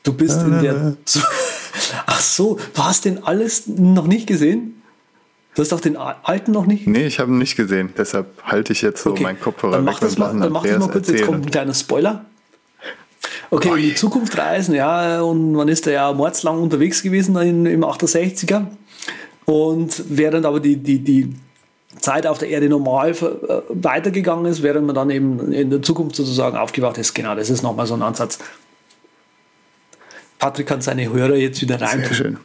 Speaker 3: du bist in der. Ach so, du hast den alles noch nicht gesehen? Du hast auch den alten noch nicht?
Speaker 1: Nee, ich habe ihn nicht gesehen. Deshalb halte ich jetzt so okay. meinen Kopfhörer
Speaker 3: dann mach das mal, Dann mach das mal kurz. Erzählen. Jetzt kommt ein kleiner Spoiler. Okay, in die Zukunft reisen, ja, und man ist da ja mordslang unterwegs gewesen in, im 68er. Und während aber die, die, die Zeit auf der Erde normal äh, weitergegangen ist, während man dann eben in der Zukunft sozusagen aufgewacht ist, genau, das ist nochmal so ein Ansatz. Patrick kann seine Hörer jetzt wieder rein.
Speaker 1: Sehr schön.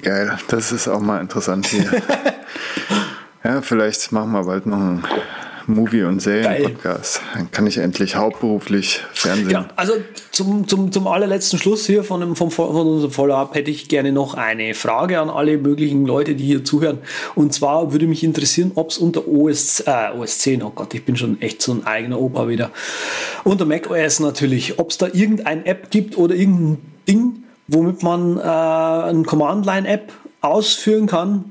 Speaker 1: Geil, das ist auch mal interessant hier. ja, vielleicht machen wir bald noch einen Movie- und Serien-Podcast. Dann kann ich endlich hauptberuflich Fernsehen. Genau,
Speaker 3: also zum, zum, zum allerletzten Schluss hier von, dem, vom, von unserem Follow-up hätte ich gerne noch eine Frage an alle möglichen Leute, die hier zuhören. Und zwar würde mich interessieren, ob es unter OS, äh, OS 10, oh Gott, ich bin schon echt so ein eigener Opa wieder, unter macOS natürlich, ob es da irgendeine App gibt oder irgendein Ding, womit man äh, eine Command-Line-App ausführen kann,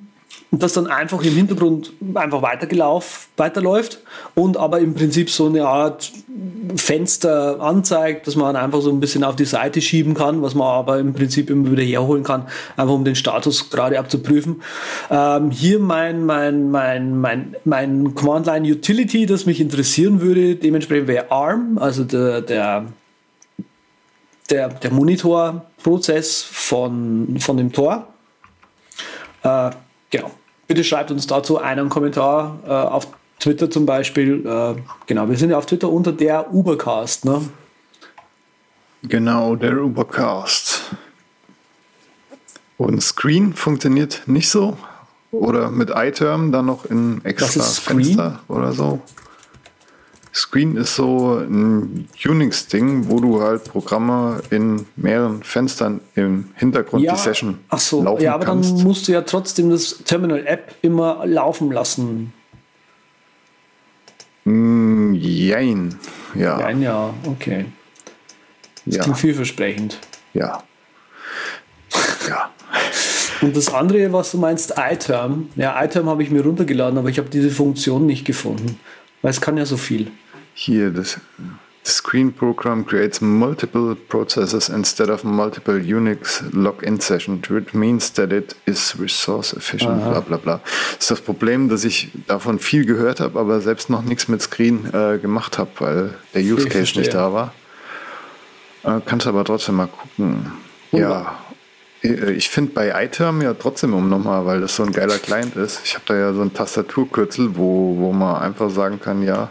Speaker 3: das dann einfach im Hintergrund einfach weitergelaufen, weiterläuft und aber im Prinzip so eine Art Fenster anzeigt, dass man einfach so ein bisschen auf die Seite schieben kann, was man aber im Prinzip immer wieder herholen kann, einfach um den Status gerade abzuprüfen. Ähm, hier mein, mein, mein, mein, mein Command-Line Utility, das mich interessieren würde, dementsprechend wäre ARM, also der, der der, der Monitorprozess von, von dem Tor. Äh, genau. Bitte schreibt uns dazu einen Kommentar äh, auf Twitter zum Beispiel. Äh, genau, wir sind ja auf Twitter unter der Ubercast, ne?
Speaker 1: Genau, der Ubercast. Und Screen funktioniert nicht so? Oder mit iTerm dann noch in extra Fenster oder so? Screen ist so ein Unix-Ding, wo du halt Programme in mehreren Fenstern im Hintergrund
Speaker 3: ja,
Speaker 1: die Session
Speaker 3: ach so, laufen Ja, aber kannst. dann musst du ja trotzdem das Terminal-App immer laufen lassen.
Speaker 1: Mm, jein, ja.
Speaker 3: Jein, ja, okay. Das ja. klingt vielversprechend.
Speaker 1: Ja. Ja.
Speaker 3: Und das andere, was du meinst, iTerm. Ja, iTerm habe ich mir runtergeladen, aber ich habe diese Funktion nicht gefunden. Weil es kann ja so viel.
Speaker 1: Hier, das Screen Program creates multiple processes instead of multiple Unix login sessions, which means that it is resource efficient, Aha. bla bla bla. Das ist das Problem, dass ich davon viel gehört habe, aber selbst noch nichts mit Screen äh, gemacht habe, weil der Use Case nicht da war. Äh, kannst aber trotzdem mal gucken. Wunderbar. Ja, äh, ich finde bei iTerm ja trotzdem um nochmal, weil das so ein geiler Client ist. Ich habe da ja so ein Tastaturkürzel, wo, wo man einfach sagen kann, ja,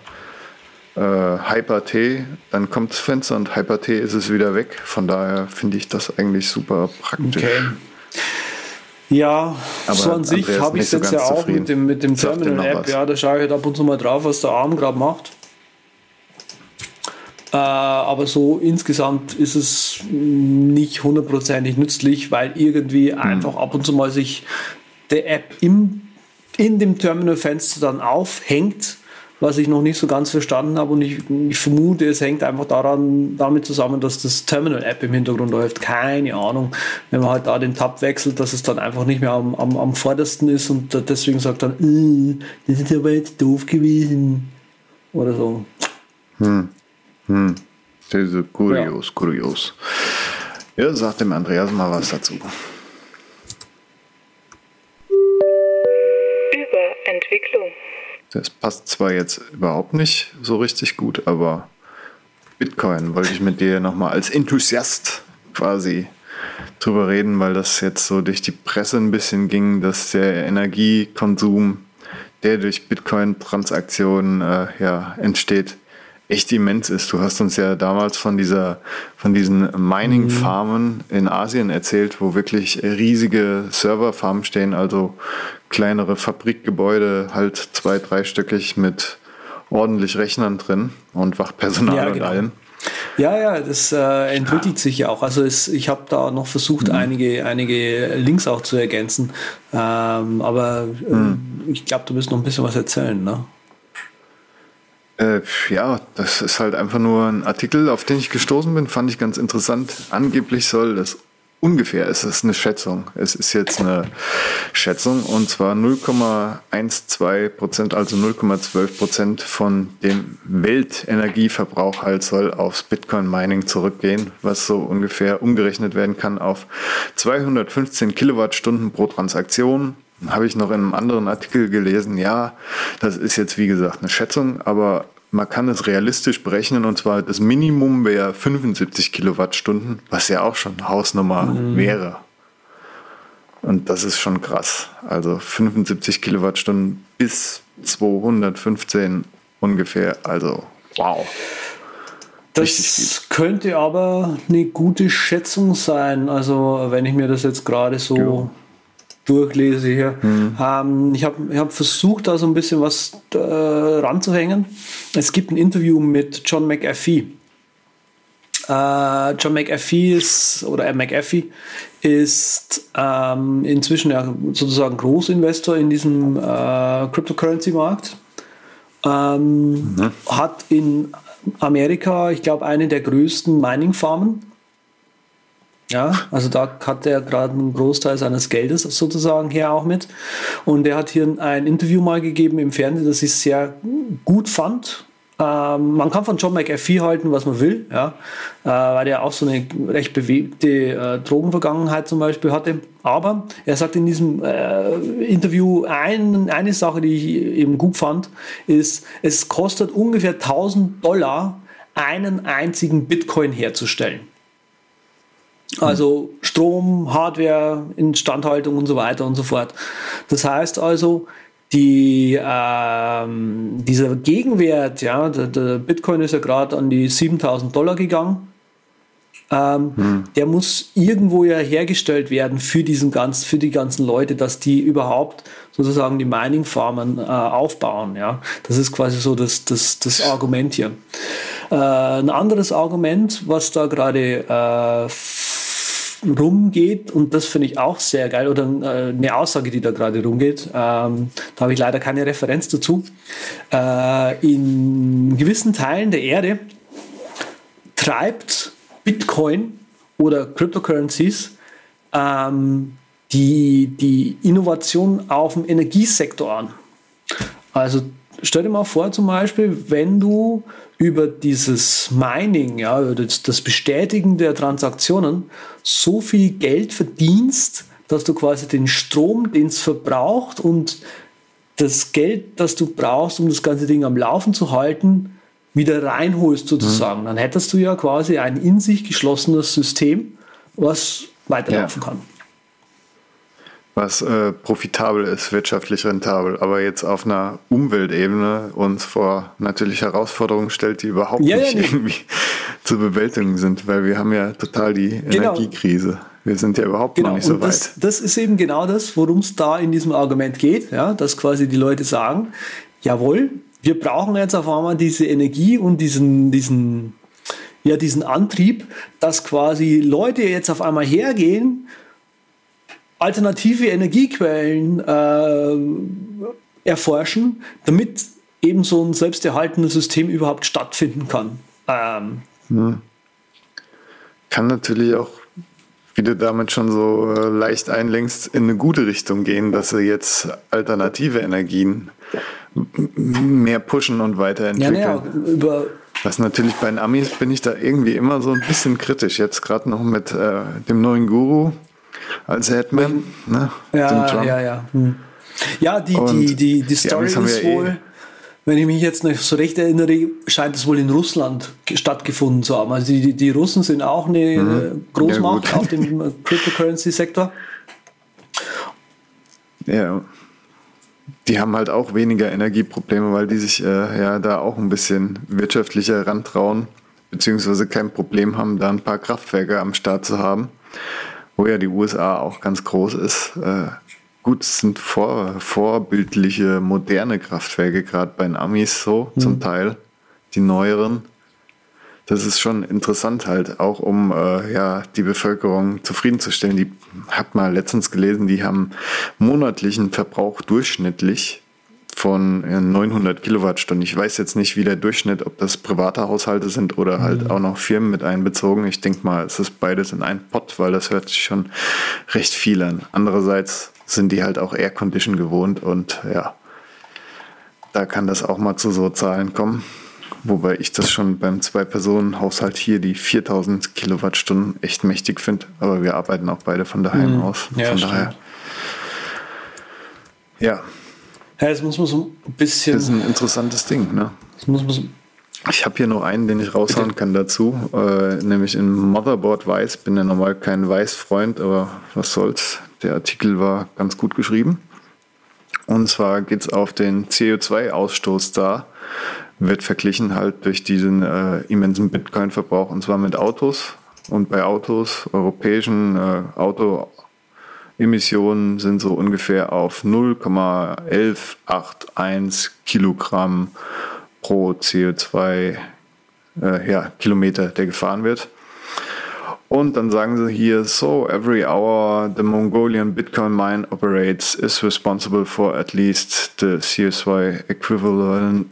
Speaker 1: äh, Hyper-T, dann kommt das Fenster und Hyper-T ist es wieder weg. Von daher finde ich das eigentlich super praktisch. Okay.
Speaker 3: Ja, Aber so an sich habe ich es jetzt so ja auch mit dem, mit dem Terminal-App. Ja, da schaue ich halt ab und zu mal drauf, was der Arm gerade macht. Äh, aber so insgesamt ist es nicht hundertprozentig nützlich, weil irgendwie mhm. einfach ab und zu mal sich der App im, in dem Terminal-Fenster dann aufhängt was ich noch nicht so ganz verstanden habe. Und ich, ich, vermute, es hängt einfach daran, damit zusammen, dass das Terminal-App im Hintergrund läuft. Keine Ahnung. Wenn man halt da den Tab wechselt, dass es dann einfach nicht mehr am, am, am vordersten ist und deswegen sagt dann, äh, das ist aber jetzt doof gewesen. Oder so.
Speaker 1: Hm. Hm. Das ist kurios, ja. kurios. Ja, sagt dem Andreas mal was dazu. Das passt zwar jetzt überhaupt nicht so richtig gut, aber Bitcoin wollte ich mit dir nochmal als Enthusiast quasi drüber reden, weil das jetzt so durch die Presse ein bisschen ging, dass der Energiekonsum, der durch Bitcoin-Transaktionen äh, ja, entsteht, echt immens ist. Du hast uns ja damals von dieser, von diesen Mining-Farmen in Asien erzählt, wo wirklich riesige Serverfarmen stehen, also kleinere Fabrikgebäude, halt zwei, dreistöckig mit ordentlich Rechnern drin und Wachpersonal
Speaker 3: Ja,
Speaker 1: und
Speaker 3: genau.
Speaker 1: allem.
Speaker 3: Ja, ja, das äh, entwickelt sich ja auch. Also es, ich habe da noch versucht, einige, einige Links auch zu ergänzen. Ähm, aber ähm, ich glaube, du wirst noch ein bisschen was erzählen, ne?
Speaker 1: Äh, ja, das ist halt einfach nur ein Artikel, auf den ich gestoßen bin, fand ich ganz interessant. Angeblich soll das ungefähr, es ist eine Schätzung, es ist jetzt eine Schätzung und zwar 0,12 Prozent, also 0,12 Prozent von dem Weltenergieverbrauch halt soll aufs Bitcoin-Mining zurückgehen, was so ungefähr umgerechnet werden kann auf 215 Kilowattstunden pro Transaktion. Habe ich noch in einem anderen Artikel gelesen, ja, das ist jetzt wie gesagt eine Schätzung, aber man kann es realistisch berechnen und zwar das Minimum wäre 75 Kilowattstunden, was ja auch schon Hausnummer wäre. Und das ist schon krass. Also 75 Kilowattstunden bis 215 ungefähr. Also wow.
Speaker 3: Das könnte aber eine gute Schätzung sein. Also wenn ich mir das jetzt gerade so. Durchlese hier. Ähm, ich habe ich hab versucht, da so ein bisschen was äh, ranzuhängen. Es gibt ein Interview mit John McAfee. Äh, John McAfee ist, oder äh, McAfee ist ähm, inzwischen ja sozusagen Großinvestor in diesem äh, Cryptocurrency-Markt. Ähm, Hat in Amerika, ich glaube, eine der größten Mining-Farmen. Ja, also da hat er gerade einen Großteil seines Geldes sozusagen her auch mit. Und er hat hier ein Interview mal gegeben im Fernsehen, das ich sehr gut fand. Ähm, man kann von John McAfee halten, was man will, ja, äh, weil er auch so eine recht bewegte äh, Drogenvergangenheit zum Beispiel hatte. Aber er sagt in diesem äh, Interview ein, eine Sache, die ich eben gut fand, ist, es kostet ungefähr 1000 Dollar, einen einzigen Bitcoin herzustellen. Also Strom, Hardware, Instandhaltung und so weiter und so fort. Das heißt also, die, ähm, dieser Gegenwert, ja, der, der Bitcoin ist ja gerade an die 7000 Dollar gegangen. Ähm, Der muss irgendwo ja hergestellt werden für diesen ganz, für die ganzen Leute, dass die überhaupt sozusagen die Mining-Farmen äh, aufbauen. Ja, das ist quasi so das, das, das Argument hier. Äh, ein anderes Argument, was da gerade äh, rumgeht, und das finde ich auch sehr geil, oder äh, eine Aussage, die da gerade rumgeht, ähm, da habe ich leider keine Referenz dazu. Äh, in gewissen Teilen der Erde treibt Bitcoin oder Cryptocurrencies ähm, die, die Innovation auf dem Energiesektor an. Also stell dir mal vor, zum Beispiel, wenn du über dieses Mining, ja, über das, das Bestätigen der Transaktionen so viel Geld verdienst, dass du quasi den Strom, den es verbraucht und das Geld, das du brauchst, um das ganze Ding am Laufen zu halten, wieder reinholst sozusagen. Dann hättest du ja quasi ein in sich geschlossenes System, was weiterlaufen kann.
Speaker 1: Was äh, profitabel ist, wirtschaftlich rentabel, aber jetzt auf einer Umweltebene uns vor natürlich Herausforderungen stellt, die überhaupt
Speaker 3: Ja, ja,
Speaker 1: nicht
Speaker 3: nee.
Speaker 1: irgendwie zu bewältigen sind, weil wir haben ja total die
Speaker 3: Genau.
Speaker 1: Energiekrise. Wir sind ja überhaupt noch
Speaker 3: Genau,
Speaker 1: nicht so
Speaker 3: und das,
Speaker 1: weit.
Speaker 3: das ist eben genau das, worum es da in diesem Argument geht, ja, dass quasi die Leute sagen, jawohl, wir brauchen jetzt auf einmal diese Energie und diesen, diesen, ja, diesen Antrieb, dass quasi Leute jetzt auf einmal hergehen, alternative Energiequellen äh, erforschen, damit eben so ein selbsterhaltendes System überhaupt stattfinden kann. Ähm,
Speaker 1: Kann natürlich auch, wie du damit schon so äh, leicht einlenkst, in eine gute Richtung gehen, dass sie jetzt alternative Energien mehr pushen und
Speaker 3: ja,
Speaker 1: weiterentwickeln.
Speaker 3: naja, über
Speaker 1: Was natürlich bei den Amis bin ich da irgendwie immer so ein bisschen kritisch. Jetzt gerade noch mit äh, dem neuen Guru als Headman, ne?
Speaker 3: Ja, ja, ja. Hm. Ja, die,
Speaker 1: Und
Speaker 3: die, die, die
Speaker 1: die
Speaker 3: Story
Speaker 1: haben
Speaker 3: ist
Speaker 1: eh-
Speaker 3: wohl, wenn ich mich jetzt noch so recht erinnere, scheint es wohl in Russland stattgefunden zu haben. Also die, die Russen sind auch eine mhm. Großmacht ja, auf dem Cryptocurrency-Sektor.
Speaker 1: Ja. Die haben halt auch weniger Energieprobleme, weil die sich äh, ja da auch ein bisschen wirtschaftlicher rantrauen, beziehungsweise kein Problem haben, da ein paar Kraftwerke am Start zu haben, wo ja die USA auch ganz groß ist. Äh, gut, es sind vor, vorbildliche, moderne Kraftwerke, gerade bei den Amis so mhm. zum Teil, die neueren das ist schon interessant halt, auch um äh, ja, die Bevölkerung zufriedenzustellen. Die hat mal letztens gelesen, die haben monatlichen Verbrauch durchschnittlich von 900 Kilowattstunden. Ich weiß jetzt nicht, wie der Durchschnitt, ob das private Haushalte sind oder halt mhm. auch noch Firmen mit einbezogen. Ich denke mal, es ist beides in einen Pott, weil das hört sich schon recht viel an. Andererseits sind die halt auch Air Condition gewohnt und ja, da kann das auch mal zu so Zahlen kommen. Wobei ich das schon beim Zwei-Personen-Haushalt hier die 4000 Kilowattstunden echt mächtig finde. Aber wir arbeiten auch beide von daheim mhm. aus.
Speaker 3: Ja,
Speaker 1: von
Speaker 3: daher.
Speaker 1: Ja.
Speaker 3: Ja, jetzt muss man so ein bisschen.
Speaker 1: Das ist ein interessantes Ding, ne?
Speaker 3: Muss man so
Speaker 1: ich habe hier noch einen, den ich raushauen kann dazu, äh, nämlich in Motherboard Weiß. Bin ja normal kein Weiß-Freund, aber was soll's. Der Artikel war ganz gut geschrieben. Und zwar geht es auf den CO2-Ausstoß da wird verglichen halt durch diesen äh, immensen Bitcoin-Verbrauch und zwar mit Autos. Und bei Autos, europäischen äh, Autoemissionen sind so ungefähr auf 0,1181 Kilogramm pro CO2 äh, ja, Kilometer, der gefahren wird. Und dann sagen sie hier, so every hour the Mongolian Bitcoin mine operates is responsible for at least the CO2 equivalent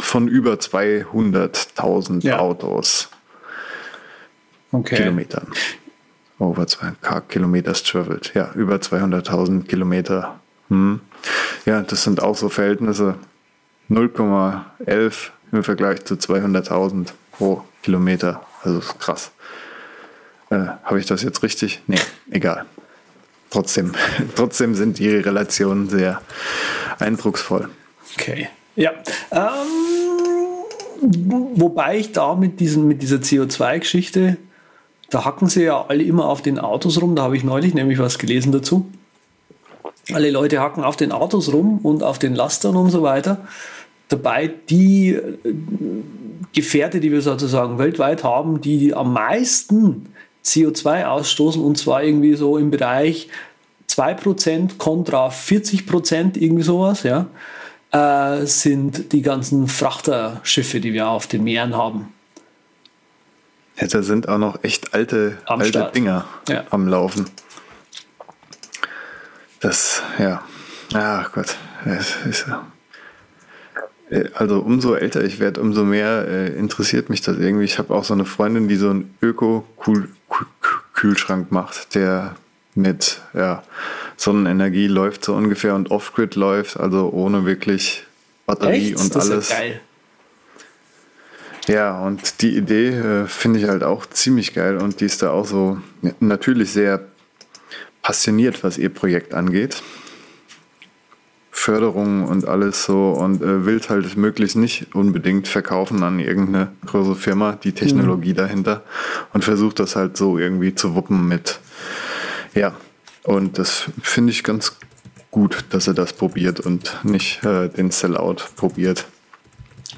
Speaker 1: von über 200.000 ja. Autos.
Speaker 3: Okay.
Speaker 1: Kilometern. Over 2 Kilometers traveled. Ja, über 200.000 Kilometer. Hm. Ja, das sind auch so Verhältnisse. 0,11 im Vergleich zu 200.000 pro Kilometer. Also krass. Äh, Habe ich das jetzt richtig? Nee, egal. Trotzdem, trotzdem sind die Relationen sehr eindrucksvoll.
Speaker 3: Okay. Ja. Ähm, wobei ich da mit, diesen, mit dieser CO2-Geschichte, da hacken sie ja alle immer auf den Autos rum. Da habe ich neulich nämlich was gelesen dazu. Alle Leute hacken auf den Autos rum und auf den Lastern und so weiter. Dabei die äh, Gefährte, die wir sozusagen weltweit haben, die am meisten CO2 ausstoßen und zwar irgendwie so im Bereich 2% kontra 40%, irgendwie sowas, ja äh, sind die ganzen Frachterschiffe, die wir auf den Meeren haben.
Speaker 1: Ja, da sind auch noch echt alte, alte Dinger ja. am Laufen. Das, ja. Ach Gott. Ist, äh, also umso älter ich werde, umso mehr äh, interessiert mich das irgendwie. Ich habe auch so eine Freundin, die so einen Öko-Kühlschrank macht, der mit ja, Sonnenenergie läuft so ungefähr und Off-Grid läuft, also ohne wirklich Batterie Echt? und das alles. Ist ja, geil. Ja, und die Idee äh, finde ich halt auch ziemlich geil und die ist da auch so natürlich sehr passioniert, was ihr Projekt angeht. Förderung und alles so und äh, will halt möglichst nicht unbedingt verkaufen an irgendeine große Firma, die Technologie mhm. dahinter und versucht das halt so irgendwie zu wuppen mit ja, und das finde ich ganz gut, dass er das probiert und nicht äh, den Sellout probiert.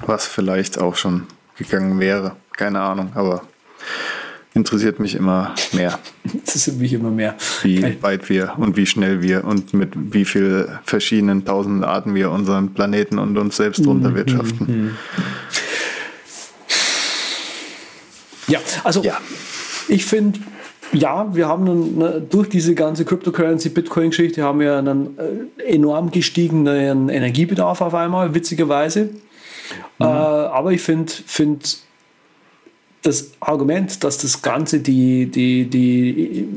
Speaker 1: Was vielleicht auch schon gegangen wäre. Keine Ahnung, aber interessiert mich immer mehr.
Speaker 3: Interessiert mich immer mehr.
Speaker 1: Wie Geil. weit wir und wie schnell wir und mit wie vielen verschiedenen tausenden Arten wir unseren Planeten und uns selbst runterwirtschaften. Mhm. mhm.
Speaker 3: Ja, also ja. ich finde ja, wir haben ne, durch diese ganze Cryptocurrency, Bitcoin-Geschichte haben wir einen äh, enorm gestiegenen Energiebedarf auf einmal, witzigerweise. Mhm. Äh, aber ich finde find das Argument, dass das Ganze die, die, die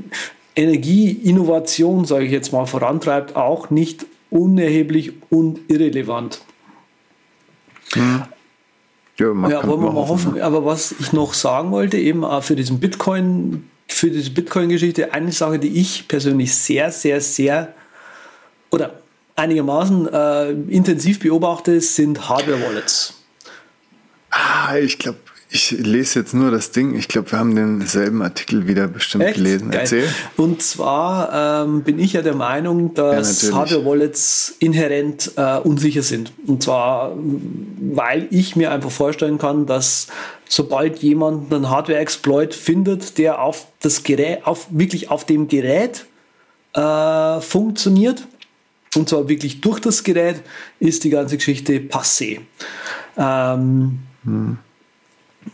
Speaker 3: Energieinnovation, sage ich jetzt mal, vorantreibt, auch nicht unerheblich und irrelevant. Mhm. Ja, ja wollen wir mal hoffen. hoffen. Aber was ich noch sagen wollte, eben auch für diesen Bitcoin für diese Bitcoin-Geschichte eine Sache, die ich persönlich sehr, sehr, sehr oder einigermaßen äh, intensiv beobachte, sind Hardware-Wallets.
Speaker 1: Ah, ich glaube, ich lese jetzt nur das Ding. Ich glaube, wir haben denselben Artikel wieder bestimmt
Speaker 3: Echt?
Speaker 1: gelesen.
Speaker 3: Geil.
Speaker 1: Erzähl.
Speaker 3: Und zwar ähm, bin ich ja der Meinung, dass
Speaker 1: natürlich.
Speaker 3: Hardware-Wallets inhärent äh, unsicher sind. Und zwar, weil ich mir einfach vorstellen kann, dass sobald jemand einen Hardware-Exploit findet, der auf das Gerät, auf, wirklich auf dem Gerät äh, funktioniert, und zwar wirklich durch das Gerät, ist die ganze Geschichte passé. Ähm,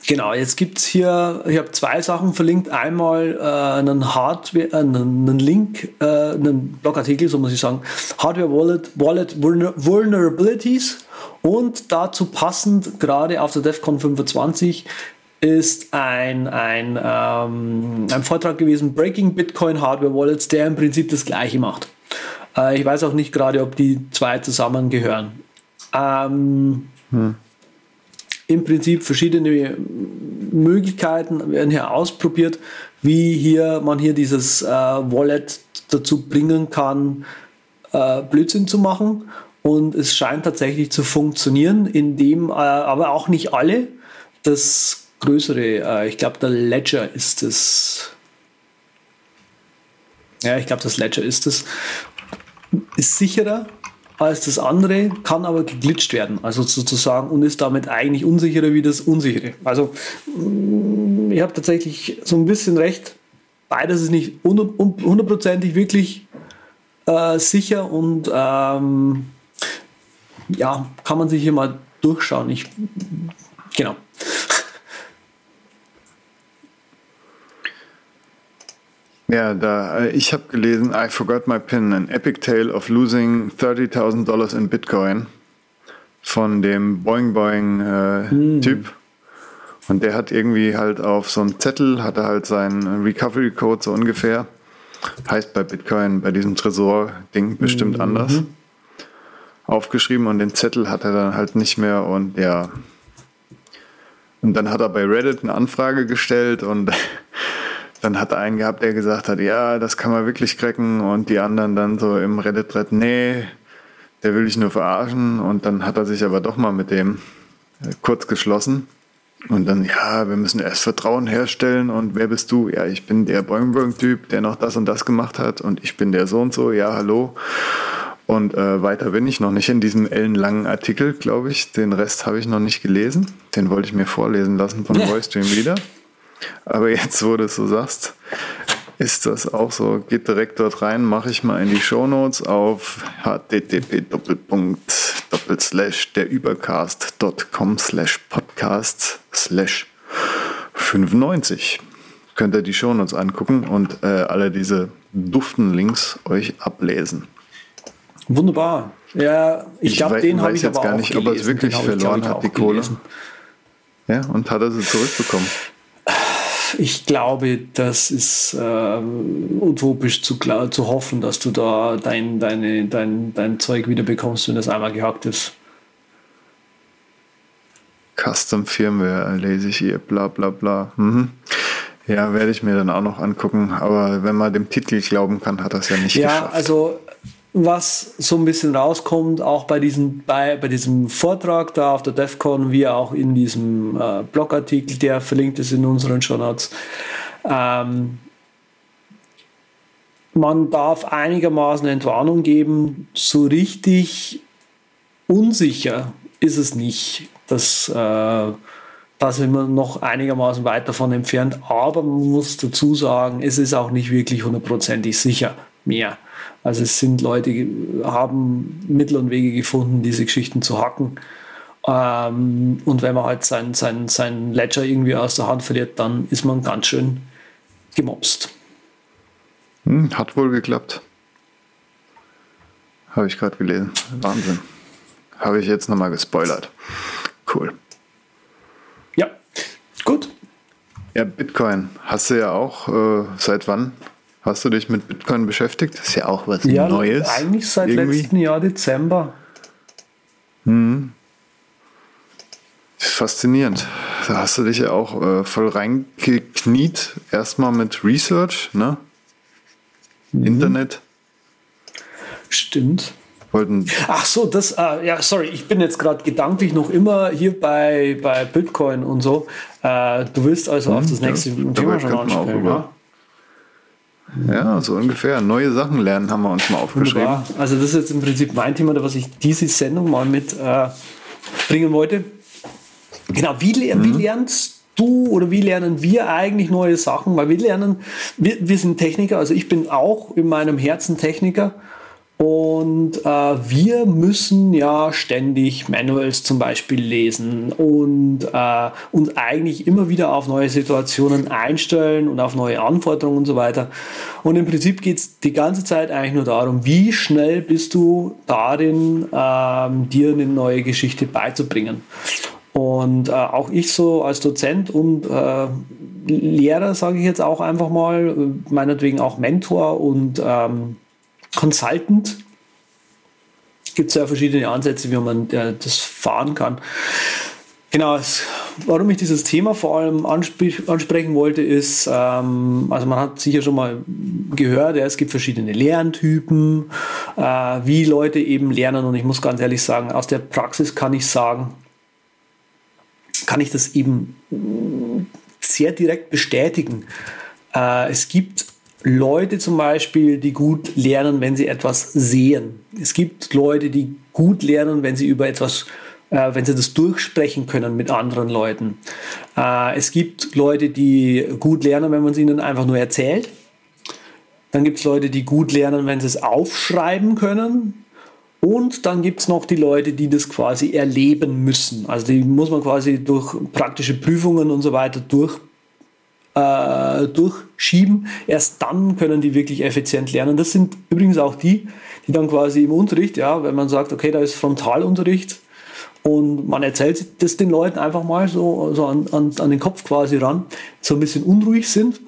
Speaker 3: Genau, jetzt gibt es hier, ich habe zwei Sachen verlinkt. Einmal äh, einen Hardware, äh, einen, Link, äh, einen Blogartikel, so muss ich sagen, Hardware Wallet, Wallet Vulner- Vulnerabilities und dazu passend, gerade auf der DEFCON 25, ist ein, ein, ähm, ein Vortrag gewesen, Breaking Bitcoin Hardware Wallets, der im Prinzip das gleiche macht. Äh, ich weiß auch nicht gerade, ob die zwei zusammengehören. Ähm, im Prinzip verschiedene Möglichkeiten werden hier ausprobiert, wie hier man hier dieses äh, Wallet dazu bringen kann, äh, Blödsinn zu machen. Und es scheint tatsächlich zu funktionieren, indem äh, aber auch nicht alle. Das größere, äh, ich glaube, der Ledger ist es. Ja, ich glaube, das Ledger ist es. Ist sicherer als das andere, kann aber geglitscht werden, also sozusagen, und ist damit eigentlich unsicherer wie das unsichere. Also, mm, ich habe tatsächlich so ein bisschen recht. Beides ist nicht hundert- hundertprozentig wirklich äh, sicher und ähm, ja, kann man sich hier mal durchschauen. Ich, genau.
Speaker 1: Ja, da, äh, ich habe gelesen, I forgot my pin, an epic tale of losing 30.000 Dollars in Bitcoin von dem Boing Boing äh, Typ. Und der hat irgendwie halt auf so einem Zettel, hat er halt seinen Recovery Code so ungefähr. Heißt bei Bitcoin, bei diesem Tresor-Ding bestimmt anders. Aufgeschrieben und den Zettel hat er dann halt nicht mehr und ja. Und dann hat er bei Reddit eine Anfrage gestellt und dann hat er einen gehabt, der gesagt hat, ja, das kann man wirklich cracken und die anderen dann so im Reddit-Thread, nee, der will ich nur verarschen und dann hat er sich aber doch mal mit dem äh, kurz geschlossen und dann, ja, wir müssen erst Vertrauen herstellen und wer bist du? Ja, ich bin der Boing-Boing-Typ, der noch das und das gemacht hat und ich bin der so und so, ja, hallo. Und äh, weiter bin ich noch nicht in diesem ellenlangen Artikel, glaube ich. Den Rest habe ich noch nicht gelesen. Den wollte ich mir vorlesen lassen von Voistream wieder. Aber jetzt, wo du es so sagst, ist das auch so. Geht direkt dort rein, mache ich mal in die Shownotes auf http derübercast.com slash podcast slash 95. Könnt ihr die Shownotes angucken und äh, alle diese duften Links euch ablesen.
Speaker 3: Wunderbar. Ja, ich,
Speaker 1: Ich
Speaker 3: glaube, den habe ich
Speaker 1: jetzt
Speaker 3: aber
Speaker 1: gar nicht, ob er es wirklich
Speaker 3: ich,
Speaker 1: verloren hat, die Kohle. Ja, und hat er sie zurückbekommen.
Speaker 3: Ich glaube, das ist äh, utopisch zu, zu hoffen, dass du da dein, deine, dein, dein Zeug wieder bekommst, wenn das einmal gehackt ist.
Speaker 1: Custom Firmware lese ich hier, bla bla bla. Mhm. Ja, werde ich mir dann auch noch angucken. Aber wenn man dem Titel glauben kann, hat das ja nicht
Speaker 3: Ja,
Speaker 1: geschafft.
Speaker 3: also was so ein bisschen rauskommt, auch bei diesem, bei, bei diesem Vortrag da auf der DEFCON, wie auch in diesem äh, Blogartikel, der verlinkt ist in unseren Shownotes, ähm, man darf einigermaßen Entwarnung geben, so richtig unsicher ist es nicht. Das, äh, da sind wir noch einigermaßen weit davon entfernt, aber man muss dazu sagen, es ist auch nicht wirklich hundertprozentig sicher mehr. Also es sind Leute, die haben Mittel und Wege gefunden, diese Geschichten zu hacken. Ähm, und wenn man halt sein, sein, sein Ledger irgendwie aus der Hand verliert, dann ist man ganz schön gemobst.
Speaker 1: Hm, hat wohl geklappt. Habe ich gerade gelesen. Wahnsinn. Habe ich jetzt nochmal gespoilert. Cool.
Speaker 3: Ja, gut.
Speaker 1: Ja, Bitcoin. Hast du ja auch, äh, seit wann hast du dich mit Bitcoin beschäftigt? Das ist ja auch was
Speaker 3: Ja,
Speaker 1: Neues.
Speaker 3: eigentlich seit
Speaker 1: irgendwie.
Speaker 3: letztem Jahr Dezember.
Speaker 1: Faszinierend. Da hast du dich ja auch äh, voll reingekniet. Erstmal mit Research, ne?
Speaker 3: Mhm.
Speaker 1: Internet.
Speaker 3: Stimmt.
Speaker 1: wollten.
Speaker 3: Ach so, das, äh, ja, sorry, ich bin jetzt gerade gedanklich noch immer hier bei, bei Bitcoin und so. Äh, du willst also auf das nächste
Speaker 1: ja,
Speaker 3: Thema schon ja?
Speaker 1: Ja, so ungefähr. Neue Sachen lernen haben wir uns mal aufgeschrieben.
Speaker 3: Wunderbar. Also das ist jetzt im Prinzip mein Thema, was ich diese Sendung mal mit äh, bringen wollte. Genau, wie, le- wie lernst du oder wie lernen wir eigentlich neue Sachen? Weil wir lernen, wir, wir sind Techniker, also ich bin auch in meinem Herzen Techniker. Und äh, wir müssen ja ständig Manuals zum Beispiel lesen und äh, uns eigentlich immer wieder auf neue Situationen einstellen und auf neue Anforderungen und so weiter. Und im Prinzip geht es die ganze Zeit eigentlich nur darum, wie schnell bist du darin, ähm, dir eine neue Geschichte beizubringen. Und äh, auch ich so als Dozent und äh, Lehrer, sage ich jetzt auch einfach mal, äh, meinetwegen auch Mentor und ähm, Consultant. Gibt es ja verschiedene Ansätze, wie man äh, das fahren kann. Genau, warum ich dieses Thema vor allem anspre ansprechen wollte, ist, ähm, also man hat sicher schon mal gehört, ja, es gibt verschiedene Lerntypen, äh, wie Leute eben lernen. Und ich muss ganz ehrlich sagen, aus der Praxis kann ich sagen, kann ich das eben sehr direkt bestätigen. Äh, es gibt Leute zum Beispiel, die gut lernen, wenn sie etwas sehen. Es gibt Leute, die gut lernen, wenn sie über etwas, äh, wenn sie das durchsprechen können mit anderen Leuten. Äh, es gibt Leute, die gut lernen, wenn man es ihnen einfach nur erzählt. Dann gibt es Leute, die gut lernen, wenn sie es aufschreiben können. Und dann gibt es noch die Leute, die das quasi erleben müssen. Also die muss man quasi durch praktische Prüfungen und so weiter durch, äh, durchschieben. Erst dann können die wirklich effizient lernen. Das sind übrigens auch die, die dann quasi im Unterricht, ja, wenn man sagt, okay, da ist Frontalunterricht und man erzählt das den Leuten einfach mal so, so an, an, an den Kopf quasi ran, so ein bisschen unruhig sind,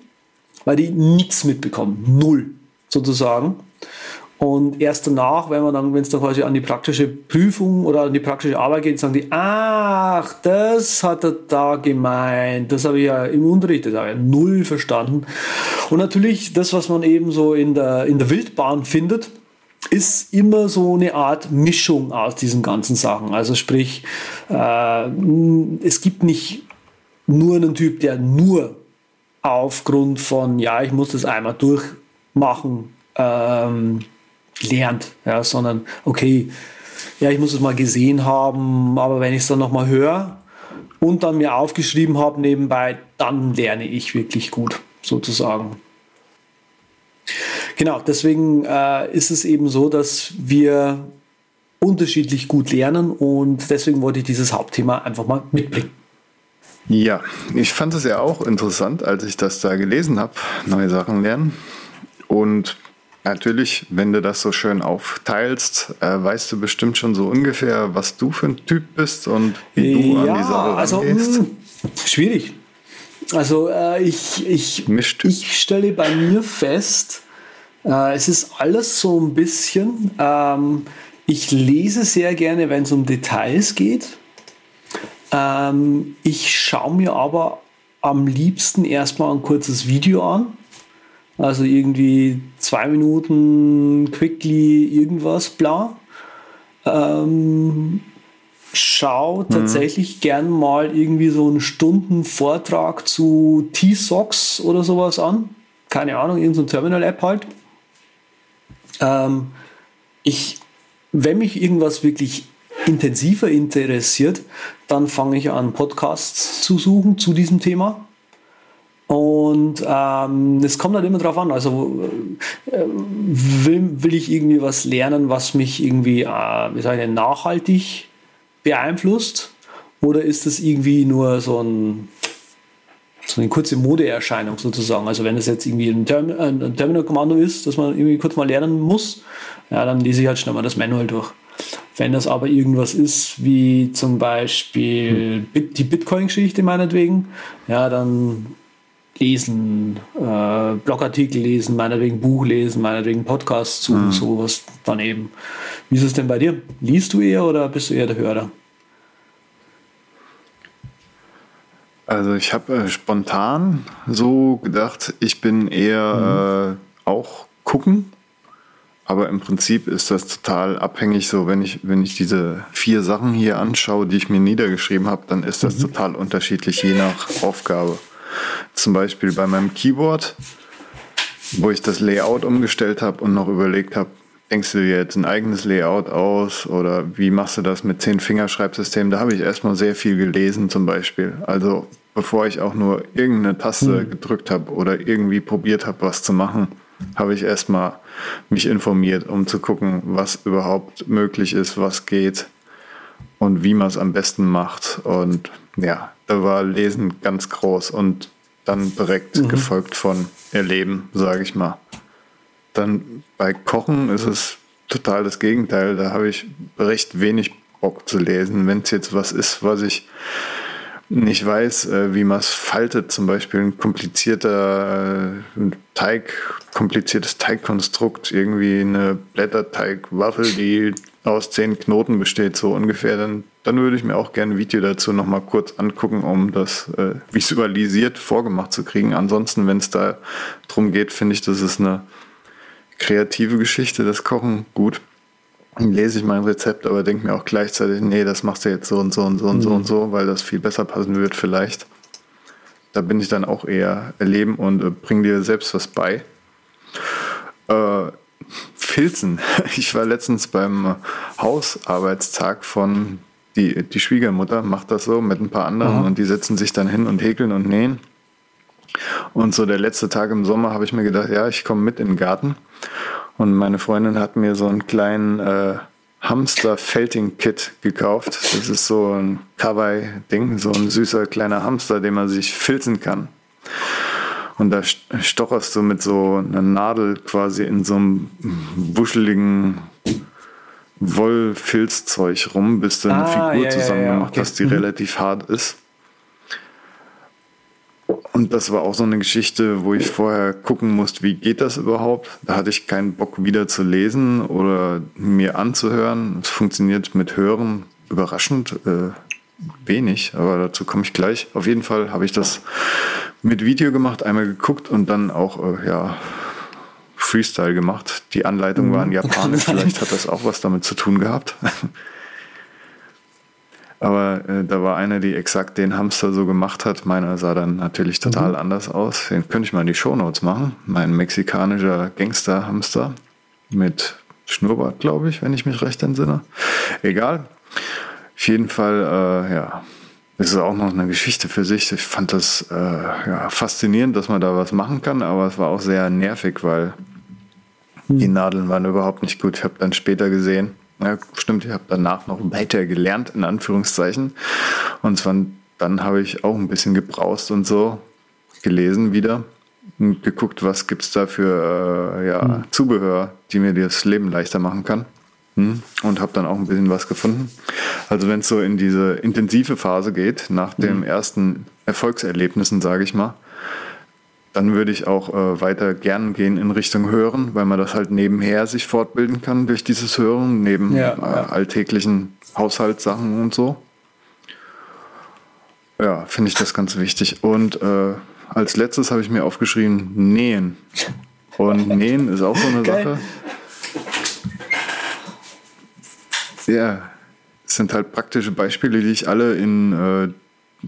Speaker 3: weil die nichts mitbekommen. Null sozusagen. Und erst danach, wenn man dann, wenn es dann quasi an die praktische Prüfung oder an die praktische Arbeit geht, sagen die, ach, das hat er da gemeint. Das habe ich ja im Unterricht, das habe ich ja null verstanden. Und natürlich, das, was man eben so in der, in der Wildbahn findet, ist immer so eine Art Mischung aus diesen ganzen Sachen. Also sprich, äh, es gibt nicht nur einen Typ, der nur aufgrund von, ja, ich muss das einmal durchmachen, ähm, lernt, ja, sondern okay, ja, ich muss es mal gesehen haben, aber wenn ich es dann nochmal höre und dann mir aufgeschrieben habe nebenbei, dann lerne ich wirklich gut, sozusagen. Genau, deswegen äh, ist es eben so, dass wir unterschiedlich gut lernen und deswegen wollte ich dieses Hauptthema einfach mal mitbringen.
Speaker 1: Ja, ich fand es ja auch interessant, als ich das da gelesen habe, neue Sachen lernen. Und natürlich, wenn du das so schön aufteilst, äh, weißt du bestimmt schon so ungefähr, was du für ein Typ bist und wie du an die Sache
Speaker 3: also
Speaker 1: rangehst.
Speaker 3: mh, schwierig. Also äh, ich, ich,
Speaker 1: Mischt.
Speaker 3: ich stelle bei mir fest, äh, es ist alles so ein bisschen, ähm, ich lese sehr gerne, wenn es um Details geht. Ähm, ich schaue mir aber am liebsten erstmal ein kurzes Video an. Also irgendwie zwei Minuten, quickly irgendwas, bla. Ähm, schau tatsächlich gern mal irgendwie so einen Stunden Vortrag zu T-Socks oder sowas an. Keine Ahnung, irgendeine Terminal-App halt. Ähm, ich, wenn mich irgendwas wirklich intensiver interessiert, dann fange ich an, Podcasts zu suchen zu diesem Thema. Und ähm, es kommt halt immer drauf an. Also äh, will, will ich irgendwie was lernen, was mich irgendwie, äh, wie sage ich, denn, nachhaltig beeinflusst? Oder ist das irgendwie nur so, ein, so eine kurze Modeerscheinung sozusagen? Also wenn es jetzt irgendwie ein, Term ein Terminal-Kommando ist, das man irgendwie kurz mal lernen muss, ja, dann lese ich halt schnell mal das Manual durch. Wenn das aber irgendwas ist, wie zum Beispiel Bit die Bitcoin-Geschichte meinetwegen, ja, dann lesen, äh, Blogartikel lesen, meinetwegen Buch lesen, meinetwegen Podcast zu,
Speaker 1: Mhm.
Speaker 3: sowas daneben. Wie ist es denn bei dir? Liest du eher oder bist du eher der Hörer?
Speaker 1: Also ich habe äh, spontan so gedacht, ich bin eher äh, auch gucken, Aber im Prinzip ist das total abhängig. So, wenn ich, wenn ich diese vier Sachen hier anschaue, die ich mir niedergeschrieben habe, dann ist das mhm. total unterschiedlich, je nach Aufgabe. Zum Beispiel bei meinem Keyboard, wo ich das Layout umgestellt habe und noch überlegt habe, denkst du dir jetzt ein eigenes Layout aus oder wie machst du das mit zehn Fingerschreibsystemen? Da habe ich erstmal sehr viel gelesen zum Beispiel. Also bevor ich auch nur irgendeine Taste mhm. gedrückt habe oder irgendwie probiert habe, was zu machen, habe ich erstmal mich informiert, um zu gucken, was überhaupt möglich ist, was geht und wie man es am besten macht. Und ja, da war Lesen ganz groß und dann direkt mhm. gefolgt von Erleben, sage ich mal. Dann bei Kochen ist es total das Gegenteil. Da habe ich recht wenig Bock zu lesen. Wenn es jetzt was ist, was ich nicht weiß, äh, wie man es faltet, zum Beispiel ein komplizierter äh, Teig, kompliziertes Teigkonstrukt, irgendwie eine Blätterteigwaffel, die aus zehn Knoten besteht, so ungefähr, dann, dann würde ich mir auch gerne ein Video dazu nochmal kurz angucken, um das äh, visualisiert vorgemacht zu kriegen. Ansonsten, wenn es da drum geht, finde ich, das ist eine kreative Geschichte, das Kochen gut lese ich mein Rezept, aber denke mir auch gleichzeitig, nee, das machst du jetzt so und so und so und mhm. so und so, weil das viel besser passen wird vielleicht. Da bin ich dann auch eher erleben und äh, bring dir selbst was bei. Äh, Filzen. Ich war letztens beim Hausarbeitstag von die, die Schwiegermutter, macht das so mit ein paar anderen Aha. und die setzen sich dann hin und häkeln und nähen. Und so der letzte Tag im Sommer habe ich mir gedacht, ja, ich komme mit in den Garten. Und meine Freundin hat mir so einen kleinen äh, Hamster-Felting-Kit gekauft. Das ist so ein Kawaii-Ding, so ein süßer kleiner Hamster, den man sich filzen kann. Und da stocherst du mit so einer Nadel quasi in so einem wuscheligen Wollfilzzeug rum, bis du eine ah, Figur ja, zusammen ja, ja, gemacht okay. hast, die mhm. relativ hart ist. Und das war auch so eine Geschichte, wo ich vorher gucken musste, wie geht das überhaupt? Da hatte ich keinen Bock wieder zu lesen oder mir anzuhören. Es funktioniert mit Hören überraschend äh, wenig, aber dazu komme ich gleich. Auf jeden Fall habe ich das mit Video gemacht, einmal geguckt und dann auch äh, ja, Freestyle gemacht. Die Anleitungen waren mhm. japanisch, vielleicht hat das auch was damit zu tun gehabt. Aber äh, da war eine, die exakt den Hamster so gemacht hat. Meiner sah dann natürlich total mhm. anders aus. Den könnte ich mal in die Shownotes machen. Mein mexikanischer Gangster-Hamster mit Schnurrbart, glaube ich, wenn ich mich recht entsinne. Egal. Auf jeden Fall, äh, ja, es ist auch noch eine Geschichte für sich. Ich fand das äh, ja, faszinierend, dass man da was machen kann, aber es war auch sehr nervig, weil mhm. die Nadeln waren überhaupt nicht gut. Ich habe dann später gesehen, ja, stimmt, ich habe danach noch weiter gelernt, in Anführungszeichen. Und zwar, dann habe ich auch ein bisschen gebraust und so gelesen wieder und geguckt, was gibt es da für äh, ja, mhm. Zubehör, die mir das Leben leichter machen kann. Hm? Und habe dann auch ein bisschen was gefunden. Also wenn es so in diese intensive Phase geht, nach mhm. den ersten Erfolgserlebnissen, sage ich mal, dann würde ich auch äh, weiter gern gehen in Richtung Hören, weil man das halt nebenher sich fortbilden kann durch dieses Hören, neben ja, äh, ja. alltäglichen Haushaltssachen und so. Ja, finde ich das ganz wichtig. Und äh, als letztes habe ich mir aufgeschrieben, nähen. Und nähen ist auch so eine Geil. Sache. Ja, es sind halt praktische Beispiele, die ich alle in äh,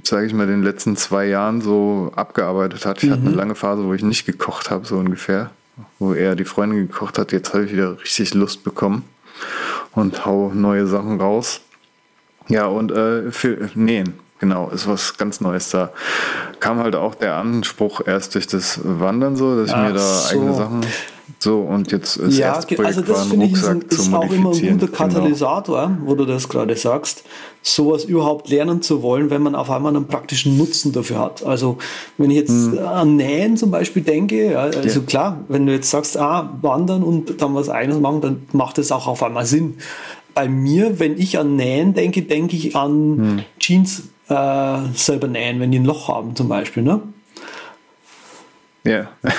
Speaker 1: sage ich mal, den letzten zwei Jahren so abgearbeitet hat. Ich mhm. hatte eine mhm. lange Phase, wo ich nicht gekocht habe, so ungefähr. Wo er die Freundin gekocht hat. Jetzt habe ich wieder richtig Lust bekommen und hau neue Sachen raus. Ja, und äh, für, nähen, genau, ist was ganz Neues da. Kam halt auch der Anspruch erst durch das Wandern so, dass ich Ach mir da so. eigene Sachen so, und jetzt ist
Speaker 3: ja, also das finde ich ist, ein, ist auch immer ein guter genau. Katalysator, genau. wo du das gerade sagst, sowas überhaupt lernen zu wollen, wenn man auf einmal einen praktischen Nutzen dafür hat. Also wenn ich jetzt hm. an Nähen zum Beispiel denke, also ja. klar, wenn du jetzt sagst, ah, wandern und dann was eigenes machen, dann macht das auch auf einmal Sinn. Bei mir, wenn ich an Nähen denke, denke ich an hm. Jeans äh, selber nähen, wenn die ein Loch haben zum Beispiel, ne?
Speaker 1: Ja.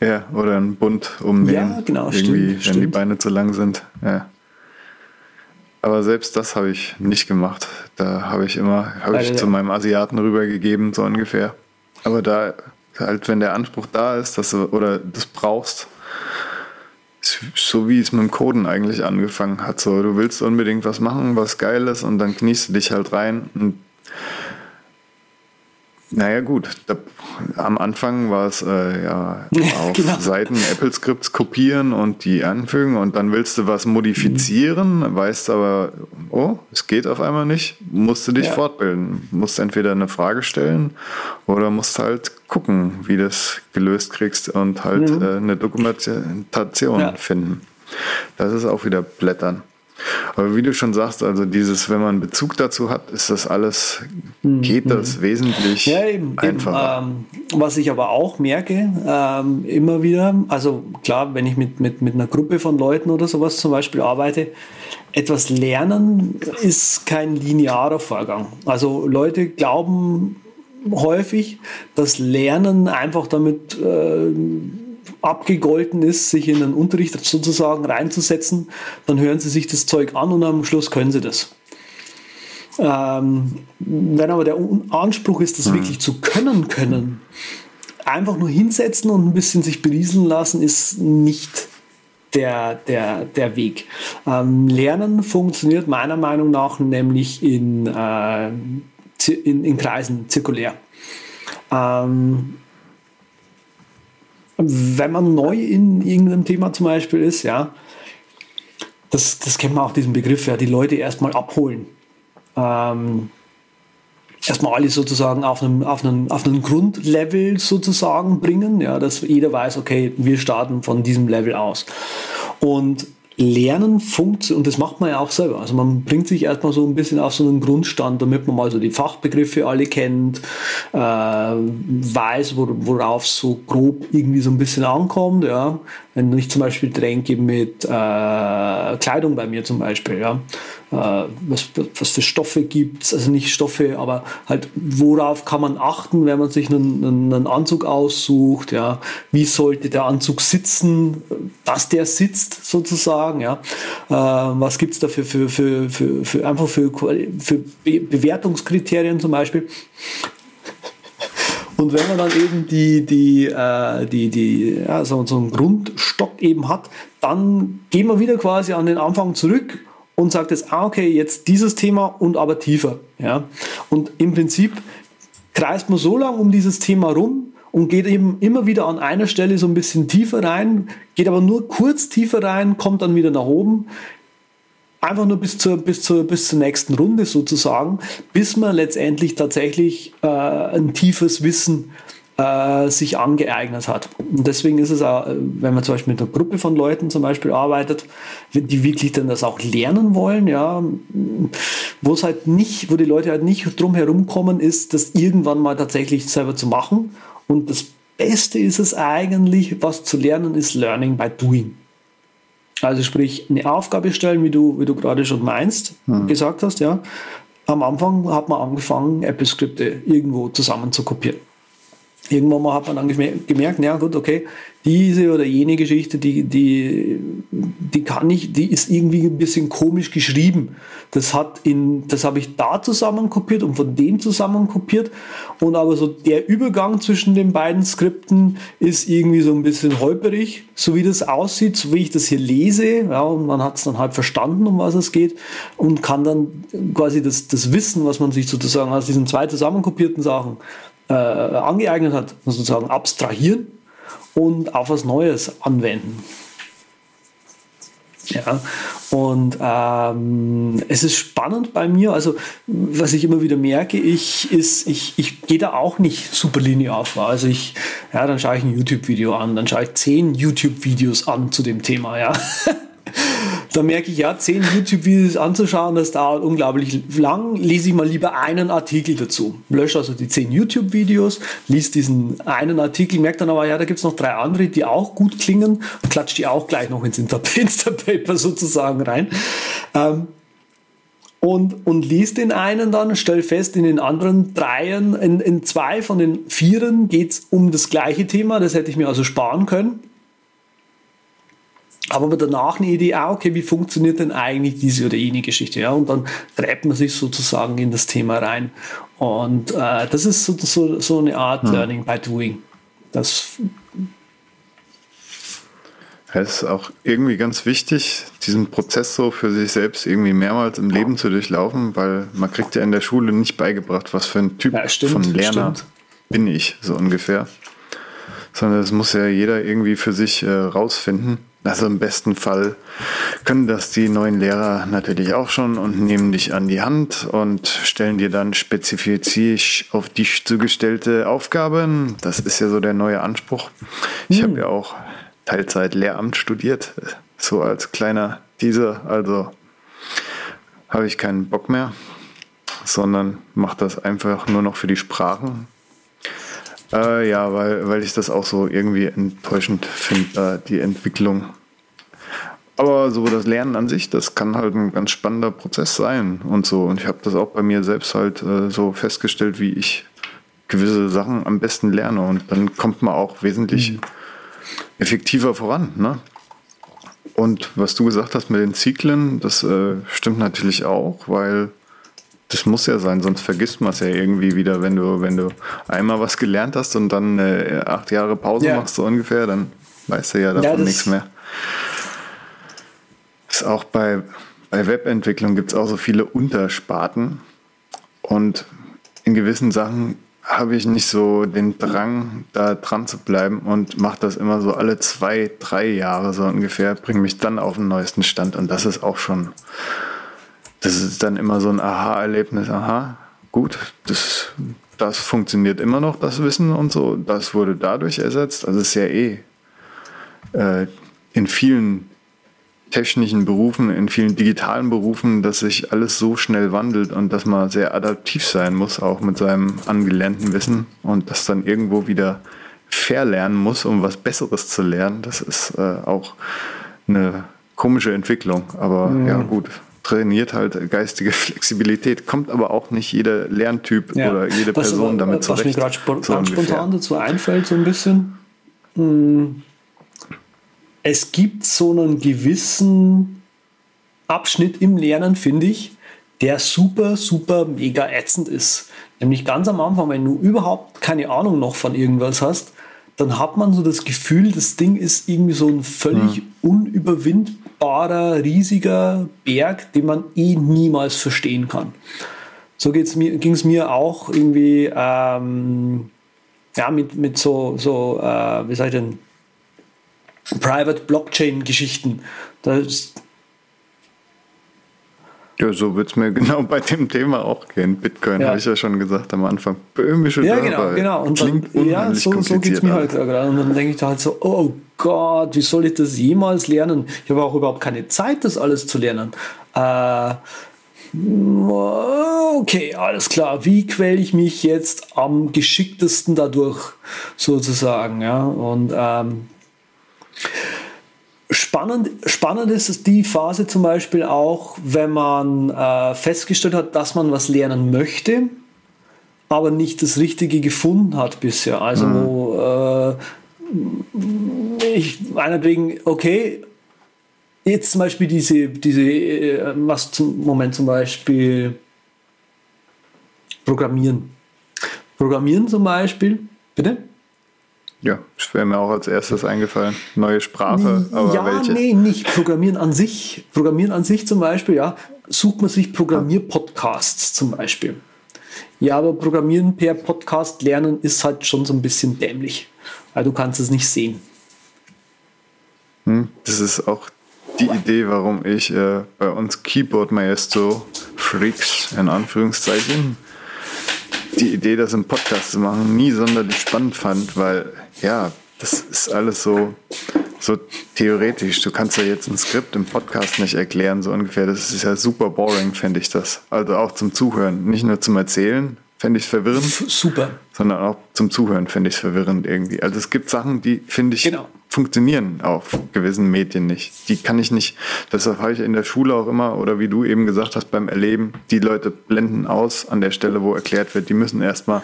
Speaker 1: Ja, oder ein Bund umnähen. Ja, genau, irgendwie, stimmt, wenn stimmt. die Beine zu lang sind. Ja. Aber selbst das habe ich nicht gemacht. Da habe ich immer, habe ich zu meinem Asiaten rübergegeben, so ungefähr. Aber da, halt, wenn der Anspruch da ist, dass du oder das brauchst, so wie es mit dem Coden eigentlich angefangen hat. So, du willst unbedingt was machen, was geil ist und dann kniest du dich halt rein und naja gut, da, am Anfang war es äh, ja auf genau. Seiten Apple Scripts kopieren und die anfügen und dann willst du was modifizieren, mhm. weißt aber, oh, es geht auf einmal nicht, musst du dich ja. fortbilden, musst entweder eine Frage stellen oder musst halt gucken, wie du das gelöst kriegst und halt mhm. äh, eine Dokumentation ja. finden. Das ist auch wieder Blättern. Aber wie du schon sagst, also dieses, wenn man Bezug dazu hat, ist das alles, geht das mhm. wesentlich ja, eben, einfacher.
Speaker 3: Eben, ähm, was ich aber auch merke, ähm, immer wieder, also klar, wenn ich mit, mit, mit einer Gruppe von Leuten oder sowas zum Beispiel arbeite, etwas lernen ist kein linearer Vorgang. Also Leute glauben häufig, dass Lernen einfach damit äh, abgegolten ist, sich in den Unterricht sozusagen reinzusetzen, dann hören sie sich das Zeug an und am Schluss können sie das. Ähm, wenn aber der Anspruch ist, das mhm. wirklich zu können können, einfach nur hinsetzen und ein bisschen sich berieseln lassen, ist nicht der, der, der Weg. Ähm, Lernen funktioniert meiner Meinung nach nämlich in, äh, in, in Kreisen zirkulär. Ähm, wenn man neu in irgendeinem Thema zum Beispiel ist, ja, das, das kennt man auch diesen Begriff, ja, die Leute erstmal abholen. Ähm, erstmal alles sozusagen auf einem, auf, einem, auf einem Grundlevel sozusagen bringen, ja, dass jeder weiß, okay, wir starten von diesem Level aus. Und Lernen funktioniert, und das macht man ja auch selber. Also man bringt sich erstmal so ein bisschen auf so einen Grundstand, damit man mal so die Fachbegriffe alle kennt, äh, weiß, worauf so grob irgendwie so ein bisschen ankommt. Ja. Wenn ich zum Beispiel Tränke mit äh, Kleidung bei mir zum Beispiel, ja, was, was für Stoffe gibt es, also nicht Stoffe, aber halt worauf kann man achten, wenn man sich einen, einen Anzug aussucht, ja, wie sollte der Anzug sitzen, dass der sitzt sozusagen, ja, äh, was gibt es da für, für, für, für, für einfach für, für Bewertungskriterien zum Beispiel. Und wenn man dann eben die, die, äh, die, die, ja, so, so einen Grundstock eben hat, dann gehen wir wieder quasi an den Anfang zurück und sagt jetzt, ah, okay, jetzt dieses Thema und aber tiefer. Ja? Und im Prinzip kreist man so lange um dieses Thema rum und geht eben immer wieder an einer Stelle so ein bisschen tiefer rein, geht aber nur kurz tiefer rein, kommt dann wieder nach oben. Einfach nur bis zur, bis zur, bis zur nächsten Runde sozusagen, bis man letztendlich tatsächlich äh, ein tiefes Wissen äh, sich angeeignet hat. Und deswegen ist es auch, wenn man zum Beispiel mit einer Gruppe von Leuten zum Beispiel arbeitet, die wirklich dann das auch lernen wollen, ja, wo es halt nicht, wo die Leute halt nicht drum herum kommen, ist, das irgendwann mal tatsächlich selber zu machen. Und das Beste ist es eigentlich, was zu lernen ist Learning by Doing. Also sprich, eine Aufgabe stellen, wie du, wie du gerade schon meinst, hm. gesagt hast, ja. Am Anfang hat man angefangen, Apple-Skripte irgendwo zusammen zu kopieren irgendwann mal hat man dann gemerkt, ja gut, okay, diese oder jene Geschichte, die, die, die kann ich, die ist irgendwie ein bisschen komisch geschrieben. Das hat in, das habe ich da zusammen kopiert und von dem zusammen kopiert. Und aber so der Übergang zwischen den beiden Skripten ist irgendwie so ein bisschen holperig, so wie das aussieht, so wie ich das hier lese. Ja, und man hat es dann halt verstanden, um was es geht und kann dann quasi das, das Wissen, was man sich sozusagen aus diesen zwei zusammenkopierten Sachen äh, angeeignet hat, sozusagen abstrahieren und auf was Neues anwenden. Ja, und ähm, es ist spannend bei mir, also was ich immer wieder merke, ich, ich, ich gehe da auch nicht super linear vor. Also ich, ja, dann schaue ich ein YouTube-Video an, dann schaue ich zehn YouTube-Videos an zu dem Thema, ja. da merke ich ja, zehn YouTube-Videos anzuschauen, das dauert unglaublich lang. Lese ich mal lieber einen Artikel dazu. Lösche also die zehn YouTube-Videos, liest diesen einen Artikel, merke dann aber, ja, da gibt es noch drei andere, die auch gut klingen und klatsche die auch gleich noch ins Insta-Paper sozusagen rein. Ähm, und, und lies den einen dann, stell fest, in den anderen dreien, in, in zwei von den vieren geht es um das gleiche Thema, das hätte ich mir also sparen können aber danach eine Idee, ah, okay, wie funktioniert denn eigentlich diese oder jene Geschichte? Ja, und dann gräbt man sich sozusagen in das Thema rein. Und äh, das ist so, so, so eine Art hm. Learning by Doing. Das
Speaker 1: Es ist auch irgendwie ganz wichtig, diesen Prozess so für sich selbst irgendwie mehrmals im Leben zu durchlaufen, weil man kriegt ja in der Schule nicht beigebracht, was für ein Typ
Speaker 3: Ja, stimmt,
Speaker 1: von Lerner
Speaker 3: stimmt.
Speaker 1: bin ich, so ungefähr. Sondern das muss ja jeder irgendwie für sich äh, rausfinden. Also im besten Fall können das die neuen Lehrer natürlich auch schon und nehmen dich an die Hand und stellen dir dann spezifisch auf dich zugestellte Aufgaben. Das ist ja so der neue Anspruch. Ich habe ja auch Teilzeit Lehramt studiert, so als kleiner Teaser. Also habe ich keinen Bock mehr, sondern mache das einfach nur noch für die Sprachen. Äh, ja, weil, weil ich das auch so irgendwie enttäuschend finde, äh, die Entwicklung. Aber so das Lernen an sich, das kann halt ein ganz spannender Prozess sein und so. Und ich habe das auch bei mir selbst halt äh, so festgestellt, wie ich gewisse Sachen am besten lerne. Und dann kommt man auch wesentlich effektiver voran. Ne? Und was du gesagt hast mit den Zyklen, das äh, stimmt natürlich auch, weil das muss ja sein, sonst vergisst man es ja irgendwie wieder, wenn du, wenn du einmal was gelernt hast und dann äh, acht Jahre Pause
Speaker 3: Ja.
Speaker 1: machst, so ungefähr, dann weißt du ja davon
Speaker 3: Ja,
Speaker 1: nichts mehr. Ist auch bei, bei Webentwicklung gibt es auch so viele Untersparten. Und in gewissen Sachen habe ich nicht so den Drang, da dran zu bleiben und mache das immer so alle zwei, drei Jahre so ungefähr, bringe mich dann auf den neuesten Stand. Und das ist auch schon, das ist dann immer so ein Aha-Erlebnis, aha, gut, das, das funktioniert immer noch, das Wissen und so, das wurde dadurch ersetzt, also es ist ja eh äh, in vielen technischen Berufen, in vielen digitalen Berufen, dass sich alles so schnell wandelt und dass man sehr adaptiv sein muss, auch mit seinem angelernten Wissen und das dann irgendwo wieder verlernen muss, um was Besseres zu lernen. Das ist äh, auch eine komische Entwicklung, aber ja gut. Trainiert halt geistige Flexibilität, kommt aber auch nicht jeder Lerntyp
Speaker 3: Ja.
Speaker 1: oder jede
Speaker 3: was,
Speaker 1: Person damit
Speaker 3: was mir
Speaker 1: zurecht.
Speaker 3: gerade spontan dazu einfällt, so ein bisschen. Es gibt so einen gewissen Abschnitt im Lernen, finde ich, der super, super mega ätzend ist. Nämlich ganz am Anfang, wenn du überhaupt keine Ahnung noch von irgendwas hast, dann hat man so das Gefühl, das Ding ist irgendwie so ein völlig unüberwindbarer, riesiger Berg, den man eh niemals verstehen kann. So ging es mir auch irgendwie ähm, ja, mit, mit so, so äh, wie sag ich denn, Private Blockchain-Geschichten.
Speaker 1: Ja, so wird es mir genau bei dem Thema auch gehen. Bitcoin
Speaker 3: Ja.
Speaker 1: habe ich ja schon gesagt am Anfang. Böhmische
Speaker 3: Ja, genau, genau. Und dann, ja, so, so geht es mir halt gerade. Und dann denke ich da halt so, oh Gott, wie soll ich das jemals lernen? Ich habe auch überhaupt keine Zeit, das alles zu lernen. Äh, okay, alles klar. Wie quäle ich mich jetzt am geschicktesten dadurch, sozusagen? Ja? Und ähm, Spannend, spannend ist die Phase zum Beispiel auch, wenn man äh, festgestellt hat, dass man was lernen möchte, aber nicht das Richtige gefunden hat bisher. Also wo äh, ich meinetwegen, okay, jetzt zum Beispiel diese, diese äh, was zum Moment zum Beispiel Programmieren. Programmieren zum Beispiel, bitte?
Speaker 1: Ja, das wäre mir auch als erstes eingefallen. Neue Sprache, aber
Speaker 3: ja,
Speaker 1: welche?
Speaker 3: nee, nicht Programmieren an sich. Programmieren an sich zum Beispiel, ja, sucht man sich Programmierpodcasts zum Beispiel. Ja, aber Programmieren per Podcast lernen ist halt schon so ein bisschen dämlich, weil du kannst es nicht sehen.
Speaker 1: Hm, Das ist auch die Idee, warum ich äh, bei uns Keyboard Maestro Freaks in Anführungszeichen die Idee, das im Podcast zu machen, nie sonderlich spannend fand, weil ja, das ist alles so, so theoretisch. Du kannst ja jetzt ein Skript im Podcast nicht erklären, so ungefähr. Das ist ja super boring, fände ich das. Also auch zum Zuhören, nicht nur zum Erzählen, fände ich es verwirrend
Speaker 3: super.
Speaker 1: sondern auch zum Zuhören finde ich es verwirrend irgendwie. Also es gibt Sachen, die finde ich
Speaker 3: Genau.
Speaker 1: funktionieren auf gewissen Medien nicht. Die kann ich nicht, deshalb habe ich in der Schule auch immer, oder wie du eben gesagt hast, beim Erleben, die Leute blenden aus an der Stelle, wo erklärt wird, die müssen erstmal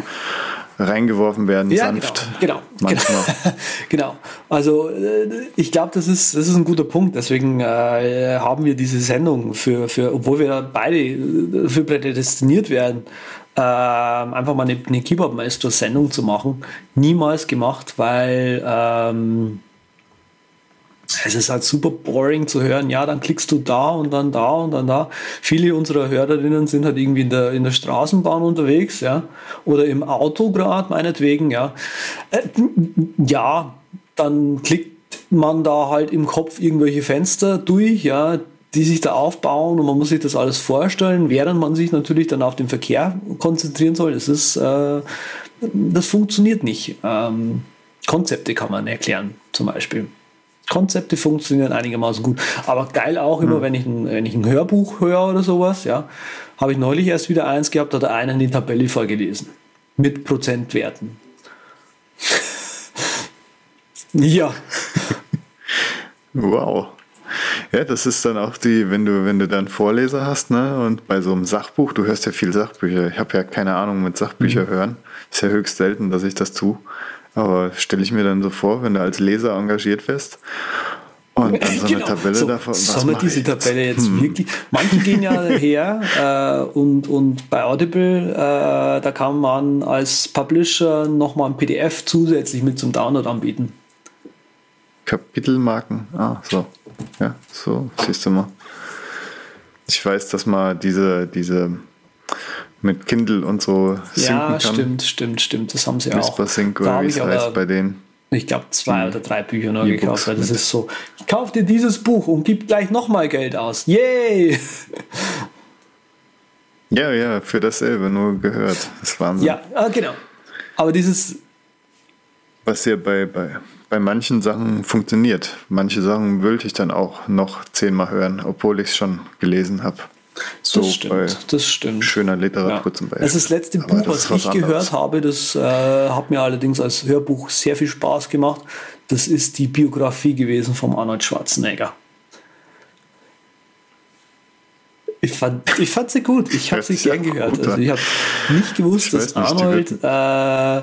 Speaker 1: reingeworfen werden,
Speaker 3: Ja,
Speaker 1: sanft.
Speaker 3: genau. Genau.
Speaker 1: Manchmal.
Speaker 3: Genau. Also äh, ich glaube, das ist, das ist ein guter Punkt. Deswegen äh, haben wir diese Sendung für, für obwohl wir beide äh, für prädestiniert werden, äh, einfach mal eine, eine Keyboard-Maestro-Sendung zu machen, niemals gemacht, weil ähm, es ist halt super boring zu hören, ja, dann klickst du da und dann da und dann da. Viele unserer Hörerinnen sind halt irgendwie in der, in der Straßenbahn unterwegs, ja, oder im Auto gerade, meinetwegen, ja. Äh, ja, dann klickt man da halt im Kopf irgendwelche Fenster durch, ja, die sich da aufbauen und man muss sich das alles vorstellen, während man sich natürlich dann auf den Verkehr konzentrieren soll. Das ist, äh, das funktioniert nicht. Ähm, Konzepte kann man erklären, zum Beispiel. Konzepte funktionieren einigermaßen gut. Aber geil auch immer, mhm. wenn, ich ein, wenn ich ein Hörbuch höre oder sowas, ja, habe ich neulich erst wieder eins gehabt, hat einer die Tabelle vorgelesen. Mit Prozentwerten. ja.
Speaker 1: Wow. Ja, das ist dann auch die, wenn du, wenn du dann Vorleser hast, ne, und bei so einem Sachbuch, du hörst ja viel Sachbücher. Ich habe ja keine Ahnung mit Sachbücher mhm. hören. Ist ja höchst selten, dass ich das tue. Aber stelle ich mir dann so vor, wenn du als Leser engagiert wirst und dann so genau. eine Tabelle so, davon.
Speaker 3: Sollen wir diese Tabelle jetzt hm. wirklich? Manche gehen ja her äh, und, und bei Audible, äh, da kann man als Publisher nochmal ein PDF zusätzlich mit zum Download anbieten.
Speaker 1: Kapitelmarken, ah, so. Ja, so, siehst du mal. Ich weiß, dass man diese, diese mit Kindle und so
Speaker 3: sinken ja, kann. Ja, stimmt, stimmt, stimmt. Das haben sie Whisper auch.
Speaker 1: Sync oder wie es heißt bei denen.
Speaker 3: Ich glaube, zwei oder drei Bücher noch gekauft, weil das ist so, ich kaufe dir dieses Buch und gib gleich nochmal Geld aus. Yay!
Speaker 1: Ja, ja, für dasselbe nur gehört. Das ist Wahnsinn.
Speaker 3: Ja, ah, genau. Aber dieses.
Speaker 1: Was ja bei, bei, bei manchen Sachen funktioniert. Manche Sachen wollte ich dann auch noch zehnmal hören, obwohl ich es schon gelesen habe.
Speaker 3: So das stimmt, das stimmt.
Speaker 1: Schöner Literatur ja. zum Beispiel.
Speaker 3: Das ist das letzte Aber Buch, was, was ich gehört habe, das äh, hat mir allerdings als Hörbuch sehr viel Spaß gemacht. Das ist die Biografie gewesen von Arnold Schwarzenegger. Ich fand, ich fand sie gut. Ich habe sie gern gehört. Also ich habe nicht gewusst, dass Arnold äh,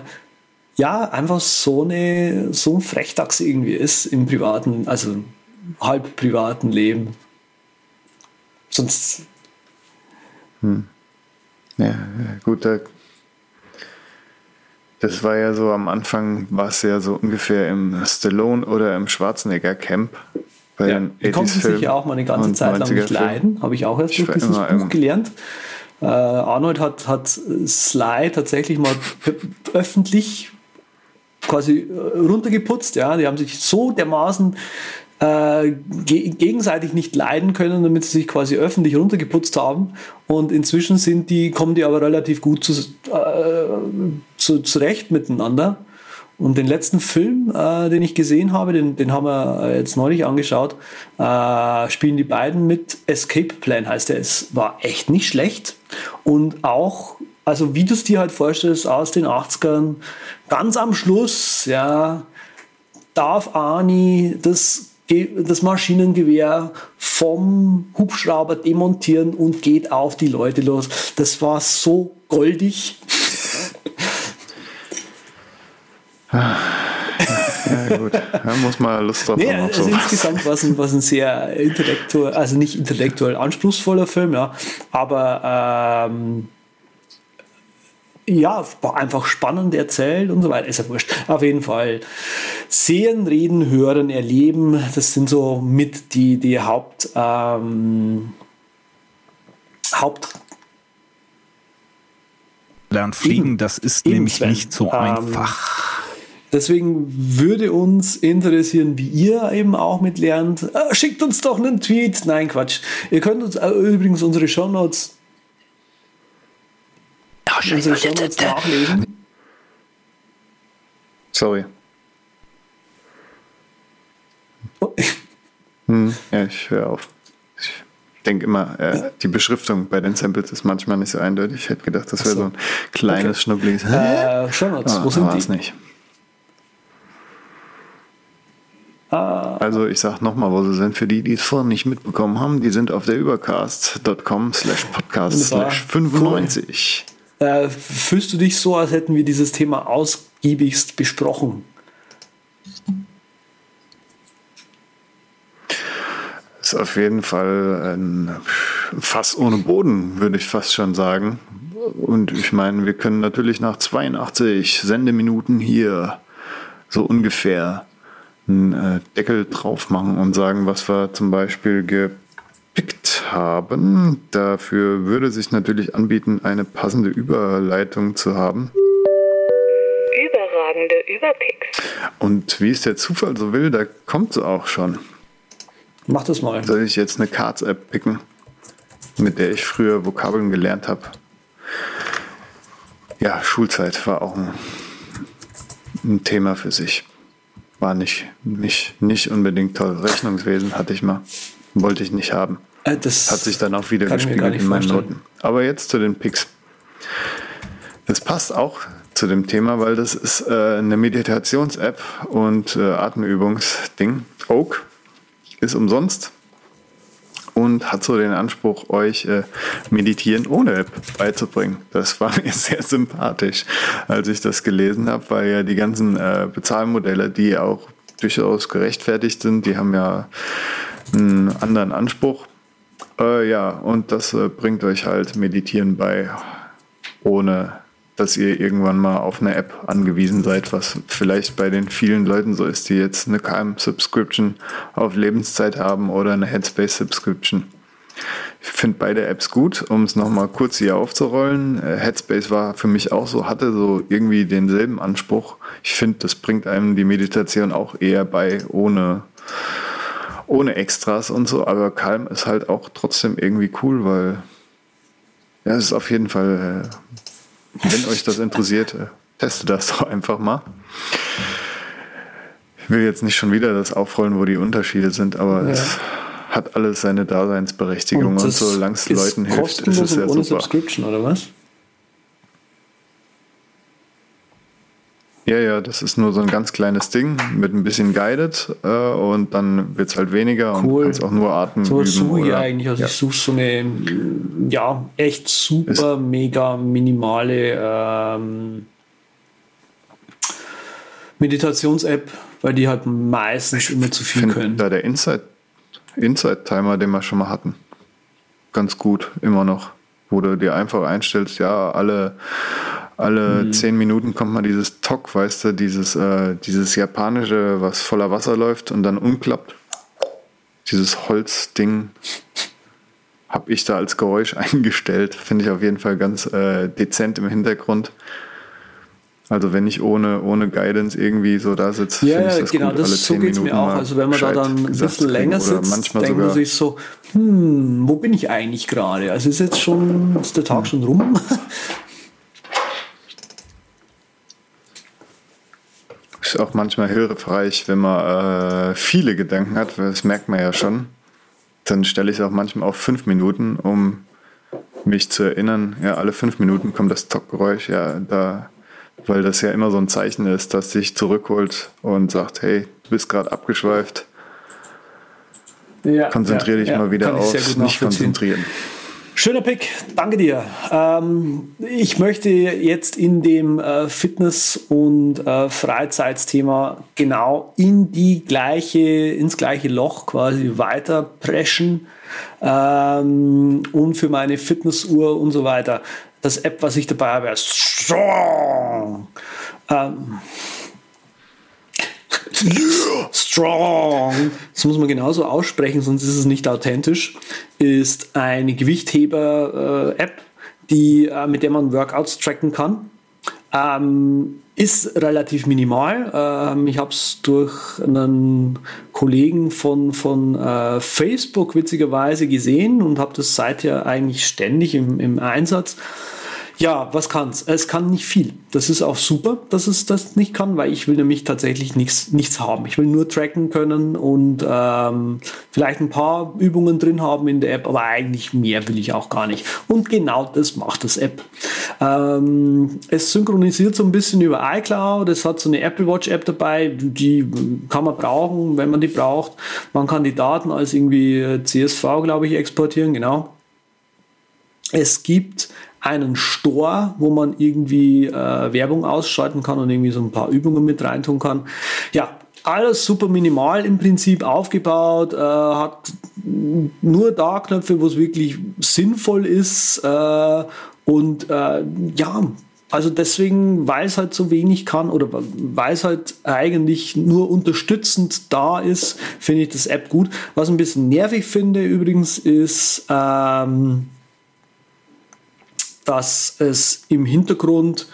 Speaker 3: ja einfach so eine so ein Frechdachs irgendwie ist im privaten, also halb privaten Leben. Sonst
Speaker 1: hm. Ja, gut, da, das war ja so am Anfang, war es ja so ungefähr im Stallone oder im Schwarzenegger Camp.
Speaker 3: Bei ja, die konnten sich ja auch mal eine ganze Zeit lang nicht leiden, habe ich auch erst durch dieses Buch gelernt. Äh, Arnold hat, hat Sly tatsächlich mal öffentlich quasi äh, runtergeputzt. Ja, die haben sich so dermaßen äh, ge gegenseitig nicht leiden können, damit sie sich quasi öffentlich runtergeputzt haben. Und inzwischen sind die, kommen die aber relativ gut zu, äh, zu, zurecht miteinander. Und den letzten Film, äh, den ich gesehen habe, den, den haben wir jetzt neulich angeschaut, äh, spielen die beiden mit Escape Plan, heißt er. Es war echt nicht schlecht. Und auch, also wie du es dir halt vorstellst, aus den 80ern, ganz am Schluss, ja, darf Ani das das Maschinengewehr vom Hubschrauber demontieren und geht auf die Leute los. Das war so goldig.
Speaker 1: ja, gut. Da muss man Lust drauf nee, haben.
Speaker 3: Also insgesamt war es ein, ein sehr intellektuell, also nicht intellektuell anspruchsvoller Film, ja, aber ähm, ja, einfach spannend erzählt und so weiter. Ist ja wurscht. Auf jeden Fall sehen, reden, hören, erleben. Das sind so mit die, die Haupt, ähm, Haupt
Speaker 5: Lernen fliegen, das ist Eben, nämlich nicht so ähm, einfach.
Speaker 3: Deswegen würde uns interessieren, wie ihr eben auch mit lernt. Äh, schickt uns doch einen Tweet. Nein, Quatsch. Ihr könnt uns äh, übrigens unsere Shownotes unsere Shownotes nachlesen.
Speaker 1: Sorry. Hm, ja, ich höre auf. Ich denke immer, äh, die Beschriftung bei den Samples ist manchmal nicht so eindeutig. Ich hätte gedacht, das wäre so. so. ein kleines, okay. schnuckliges.
Speaker 3: Äh, Shownotes, ah, wo sind die?
Speaker 1: nicht. Ah. Also ich sage nochmal, wo sie sind. Für die, die es vorhin nicht mitbekommen haben, die sind auf der übercast.com slash podcast slash 95.
Speaker 3: Cool äh, fühlst du dich so, als hätten wir dieses Thema ausgiebigst besprochen?
Speaker 1: Ist auf jeden Fall ein Fass ohne Boden, würde ich fast schon sagen. Und ich meine, wir können natürlich nach 82 Sendeminuten hier so ungefähr einen äh, Deckel drauf machen und sagen, was wir zum Beispiel gepickt haben. Dafür würde sich natürlich anbieten, eine passende Überleitung zu haben.
Speaker 2: Überragende Überpicks.
Speaker 1: Und wie es der Zufall so will, da kommt es auch schon.
Speaker 3: Mach das mal.
Speaker 1: Soll ich jetzt eine Cards-App picken, mit der ich früher Vokabeln gelernt habe? Ja, Schulzeit war auch ein, ein Thema für sich. War nicht, nicht, nicht unbedingt toll. Rechnungswesen hatte ich mal. Wollte ich nicht haben.
Speaker 3: Äh, das
Speaker 1: Hat sich dann auch wieder gespiegelt in meinen Noten. Aber jetzt zu den Picks. Das passt auch zu dem Thema, weil das ist äh, eine Meditations-App und äh, Atemübungsding. Oak ist umsonst und hat so den Anspruch, euch äh, Meditieren ohne App beizubringen. Das war mir sehr sympathisch, als ich das gelesen habe, weil ja die ganzen äh, Bezahlmodelle, die auch durchaus gerechtfertigt sind, die haben ja einen anderen Anspruch. Äh, ja, und das äh, bringt euch halt Meditieren bei, ohne dass ihr irgendwann mal auf eine App angewiesen seid, was vielleicht bei den vielen Leuten so ist, die jetzt eine KM-Subscription auf Lebenszeit haben oder eine Headspace-Subscription. Ich finde beide Apps gut, um es nochmal kurz hier aufzurollen. Äh, Headspace war für mich auch so, hatte so irgendwie denselben Anspruch. Ich finde, das bringt einem die Meditation auch eher bei, ohne, ohne Extras und so. Aber Calm ist halt auch trotzdem irgendwie cool, weil ja, es ist auf jeden Fall äh, wenn euch das interessiert, äh, testet das doch einfach mal. Ich will jetzt nicht schon wieder das aufrollen, wo die Unterschiede sind, aber ja. es hat alles seine Daseinsberechtigung und, und solange es Leuten hilft, ist es ja ohne super.
Speaker 3: Subscription oder was?
Speaker 1: Ja, ja, das ist nur so ein ganz kleines Ding mit ein bisschen Guided äh, und dann wird es halt weniger cool. und kannst auch nur Arten
Speaker 3: so üben. So ja eigentlich. Also ja. ich suche so eine ja, echt super, ist mega minimale ähm, Meditations-App, weil die halt meistens immer zu viel können.
Speaker 1: Da der Inside, Inside Timer, den wir schon mal hatten, ganz gut, immer noch. Wo du dir einfach einstellst, ja, alle alle mhm. zehn Minuten kommt mal dieses Tok, weißt du, dieses, äh, dieses japanische, was voller Wasser läuft und dann umklappt. Dieses Holzding habe ich da als Geräusch eingestellt. Finde ich auf jeden Fall ganz äh, dezent im Hintergrund. Also wenn ich ohne, ohne Guidance irgendwie so da sitze,
Speaker 3: ja, ja, das genau, gut, das so geht es mir auch. Also wenn man da dann ein bisschen länger sitzt, denkt man sich so, hm, wo bin ich eigentlich gerade? Also ist jetzt schon, ist der Tag schon rum?
Speaker 1: Ist auch manchmal hilfreich, wenn man äh, viele Gedanken hat, das merkt man ja schon. Dann stelle ich es auch manchmal auf fünf Minuten, um mich zu erinnern, ja, alle fünf Minuten kommt das Tockgeräusch, ja, da, weil das ja immer so ein Zeichen ist, dass sich zurückholt und sagt, hey, du bist gerade abgeschweift. Ja, Konzentriere ja, dich ja, mal wieder aufs nicht konzentrieren.
Speaker 3: Schöner Pick, danke dir. Ähm, ich möchte jetzt in dem äh, Fitness- und äh, Freizeitsthema genau in die gleiche, ins gleiche Loch quasi weiter preschen ähm, und für meine Fitnessuhr und so weiter. Das App, was ich dabei habe, ist Strong. Ähm. Strong, das muss man genauso aussprechen, sonst ist es nicht authentisch, ist eine Gewichtheber-App, die, äh, mit der man Workouts tracken kann. Ähm, ist relativ minimal. Ähm, ich habe es durch einen Kollegen von, von äh, Facebook witzigerweise gesehen und habe das seither eigentlich ständig im, im Einsatz. Ja, was kann's? Es kann nicht viel. Das ist auch super, dass es das nicht kann, weil ich will nämlich tatsächlich nichts, nichts haben. Ich will nur tracken können und ähm, vielleicht ein paar Übungen drin haben in der App, aber eigentlich mehr will ich auch gar nicht. Und genau das macht das App. Ähm, es synchronisiert so ein bisschen über iCloud. Es hat so eine Apple Watch App dabei, die kann man brauchen, wenn man die braucht. Man kann die Daten als irgendwie CSV, glaube ich, exportieren, genau. Es gibt einen Store, wo man irgendwie äh, Werbung ausschalten kann und irgendwie so ein paar Übungen mit reintun kann. Ja, alles super minimal im Prinzip aufgebaut, äh, hat nur da Knöpfe, wo es wirklich sinnvoll ist äh, und äh, ja, also deswegen, weil es halt so wenig kann oder weil es halt eigentlich nur unterstützend da ist, finde ich das App gut. Was ein bisschen nervig finde übrigens ist, ähm, dass es im Hintergrund,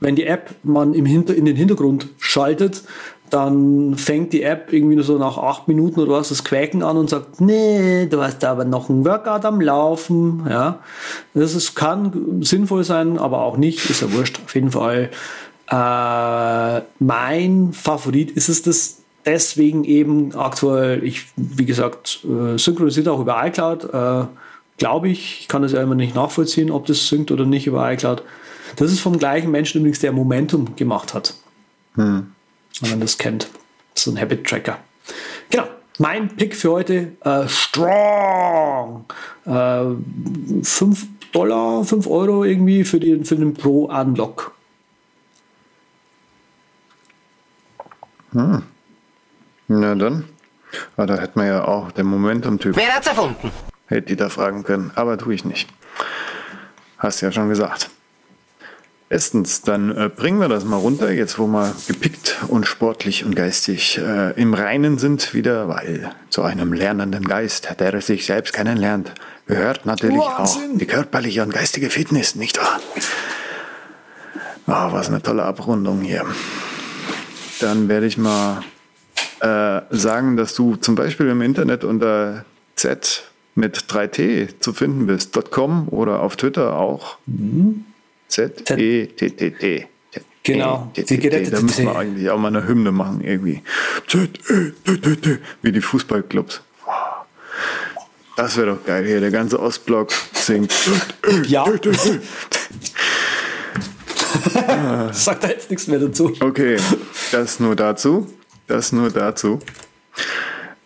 Speaker 3: wenn die App man im Hinter, in den Hintergrund schaltet, dann fängt die App irgendwie nur so nach acht Minuten oder was das Quäken an und sagt, nee, du hast aber noch ein Workout am Laufen. Ja, das ist, kann sinnvoll sein, aber auch nicht, ist ja wurscht. Auf jeden Fall äh, mein Favorit ist es das deswegen eben aktuell, ich, wie gesagt, äh, synchronisiert auch über iCloud, äh, glaube ich. Ich kann das ja immer nicht nachvollziehen, ob das synkt oder nicht über iCloud. Das ist vom gleichen Menschen übrigens, der Momentum gemacht hat. Hm wenn man das kennt. So ein Habit Tracker. Genau. Mein Pick für heute, äh, Strong. Äh, 5 Dollar, 5 Euro irgendwie für den, für den Pro Unlock.
Speaker 1: Hm. Na dann. Aber da hätten wir ja auch den Momentum-Typ.
Speaker 6: Wer hat's erfunden?
Speaker 1: Hätte die da fragen können, aber tue ich nicht. Hast ja schon gesagt. Bestens, dann äh, bringen wir das mal runter, jetzt wo wir gepickt und sportlich und geistig äh, im Reinen sind wieder, weil zu einem lernenden Geist, der sich selbst kennenlernt, gehört natürlich Wahnsinn. auch die körperliche und geistige Fitness, nicht wahr? Oh, was eine tolle Abrundung hier. Dann werde ich mal äh, sagen, dass du zum Beispiel im Internet unter Z mit 3T zu finden bist, .com oder auf Twitter auch. Z-E-T-T-T.
Speaker 3: Genau,
Speaker 1: die gerettete Da müssen wir eigentlich auch mal eine Hymne machen, irgendwie. Z-E-T-T-T. Wie die Fußballclubs. Das wäre doch geil hier. Der ganze Ostblock singt.
Speaker 3: Ja. Sagt da jetzt nichts mehr dazu.
Speaker 1: Okay, das nur dazu. Das nur dazu.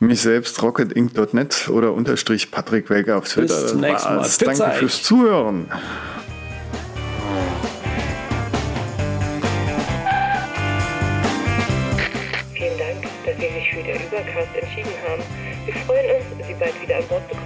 Speaker 1: Mich selbst rocketinc.net oder unterstrich Patrick Welker auf Twitter.
Speaker 3: Bis zum nächsten Mal.
Speaker 1: Danke fürs Zuhören.
Speaker 2: für der Übercast entschieden haben. Wir freuen uns, Sie bald wieder an Bord begrüßen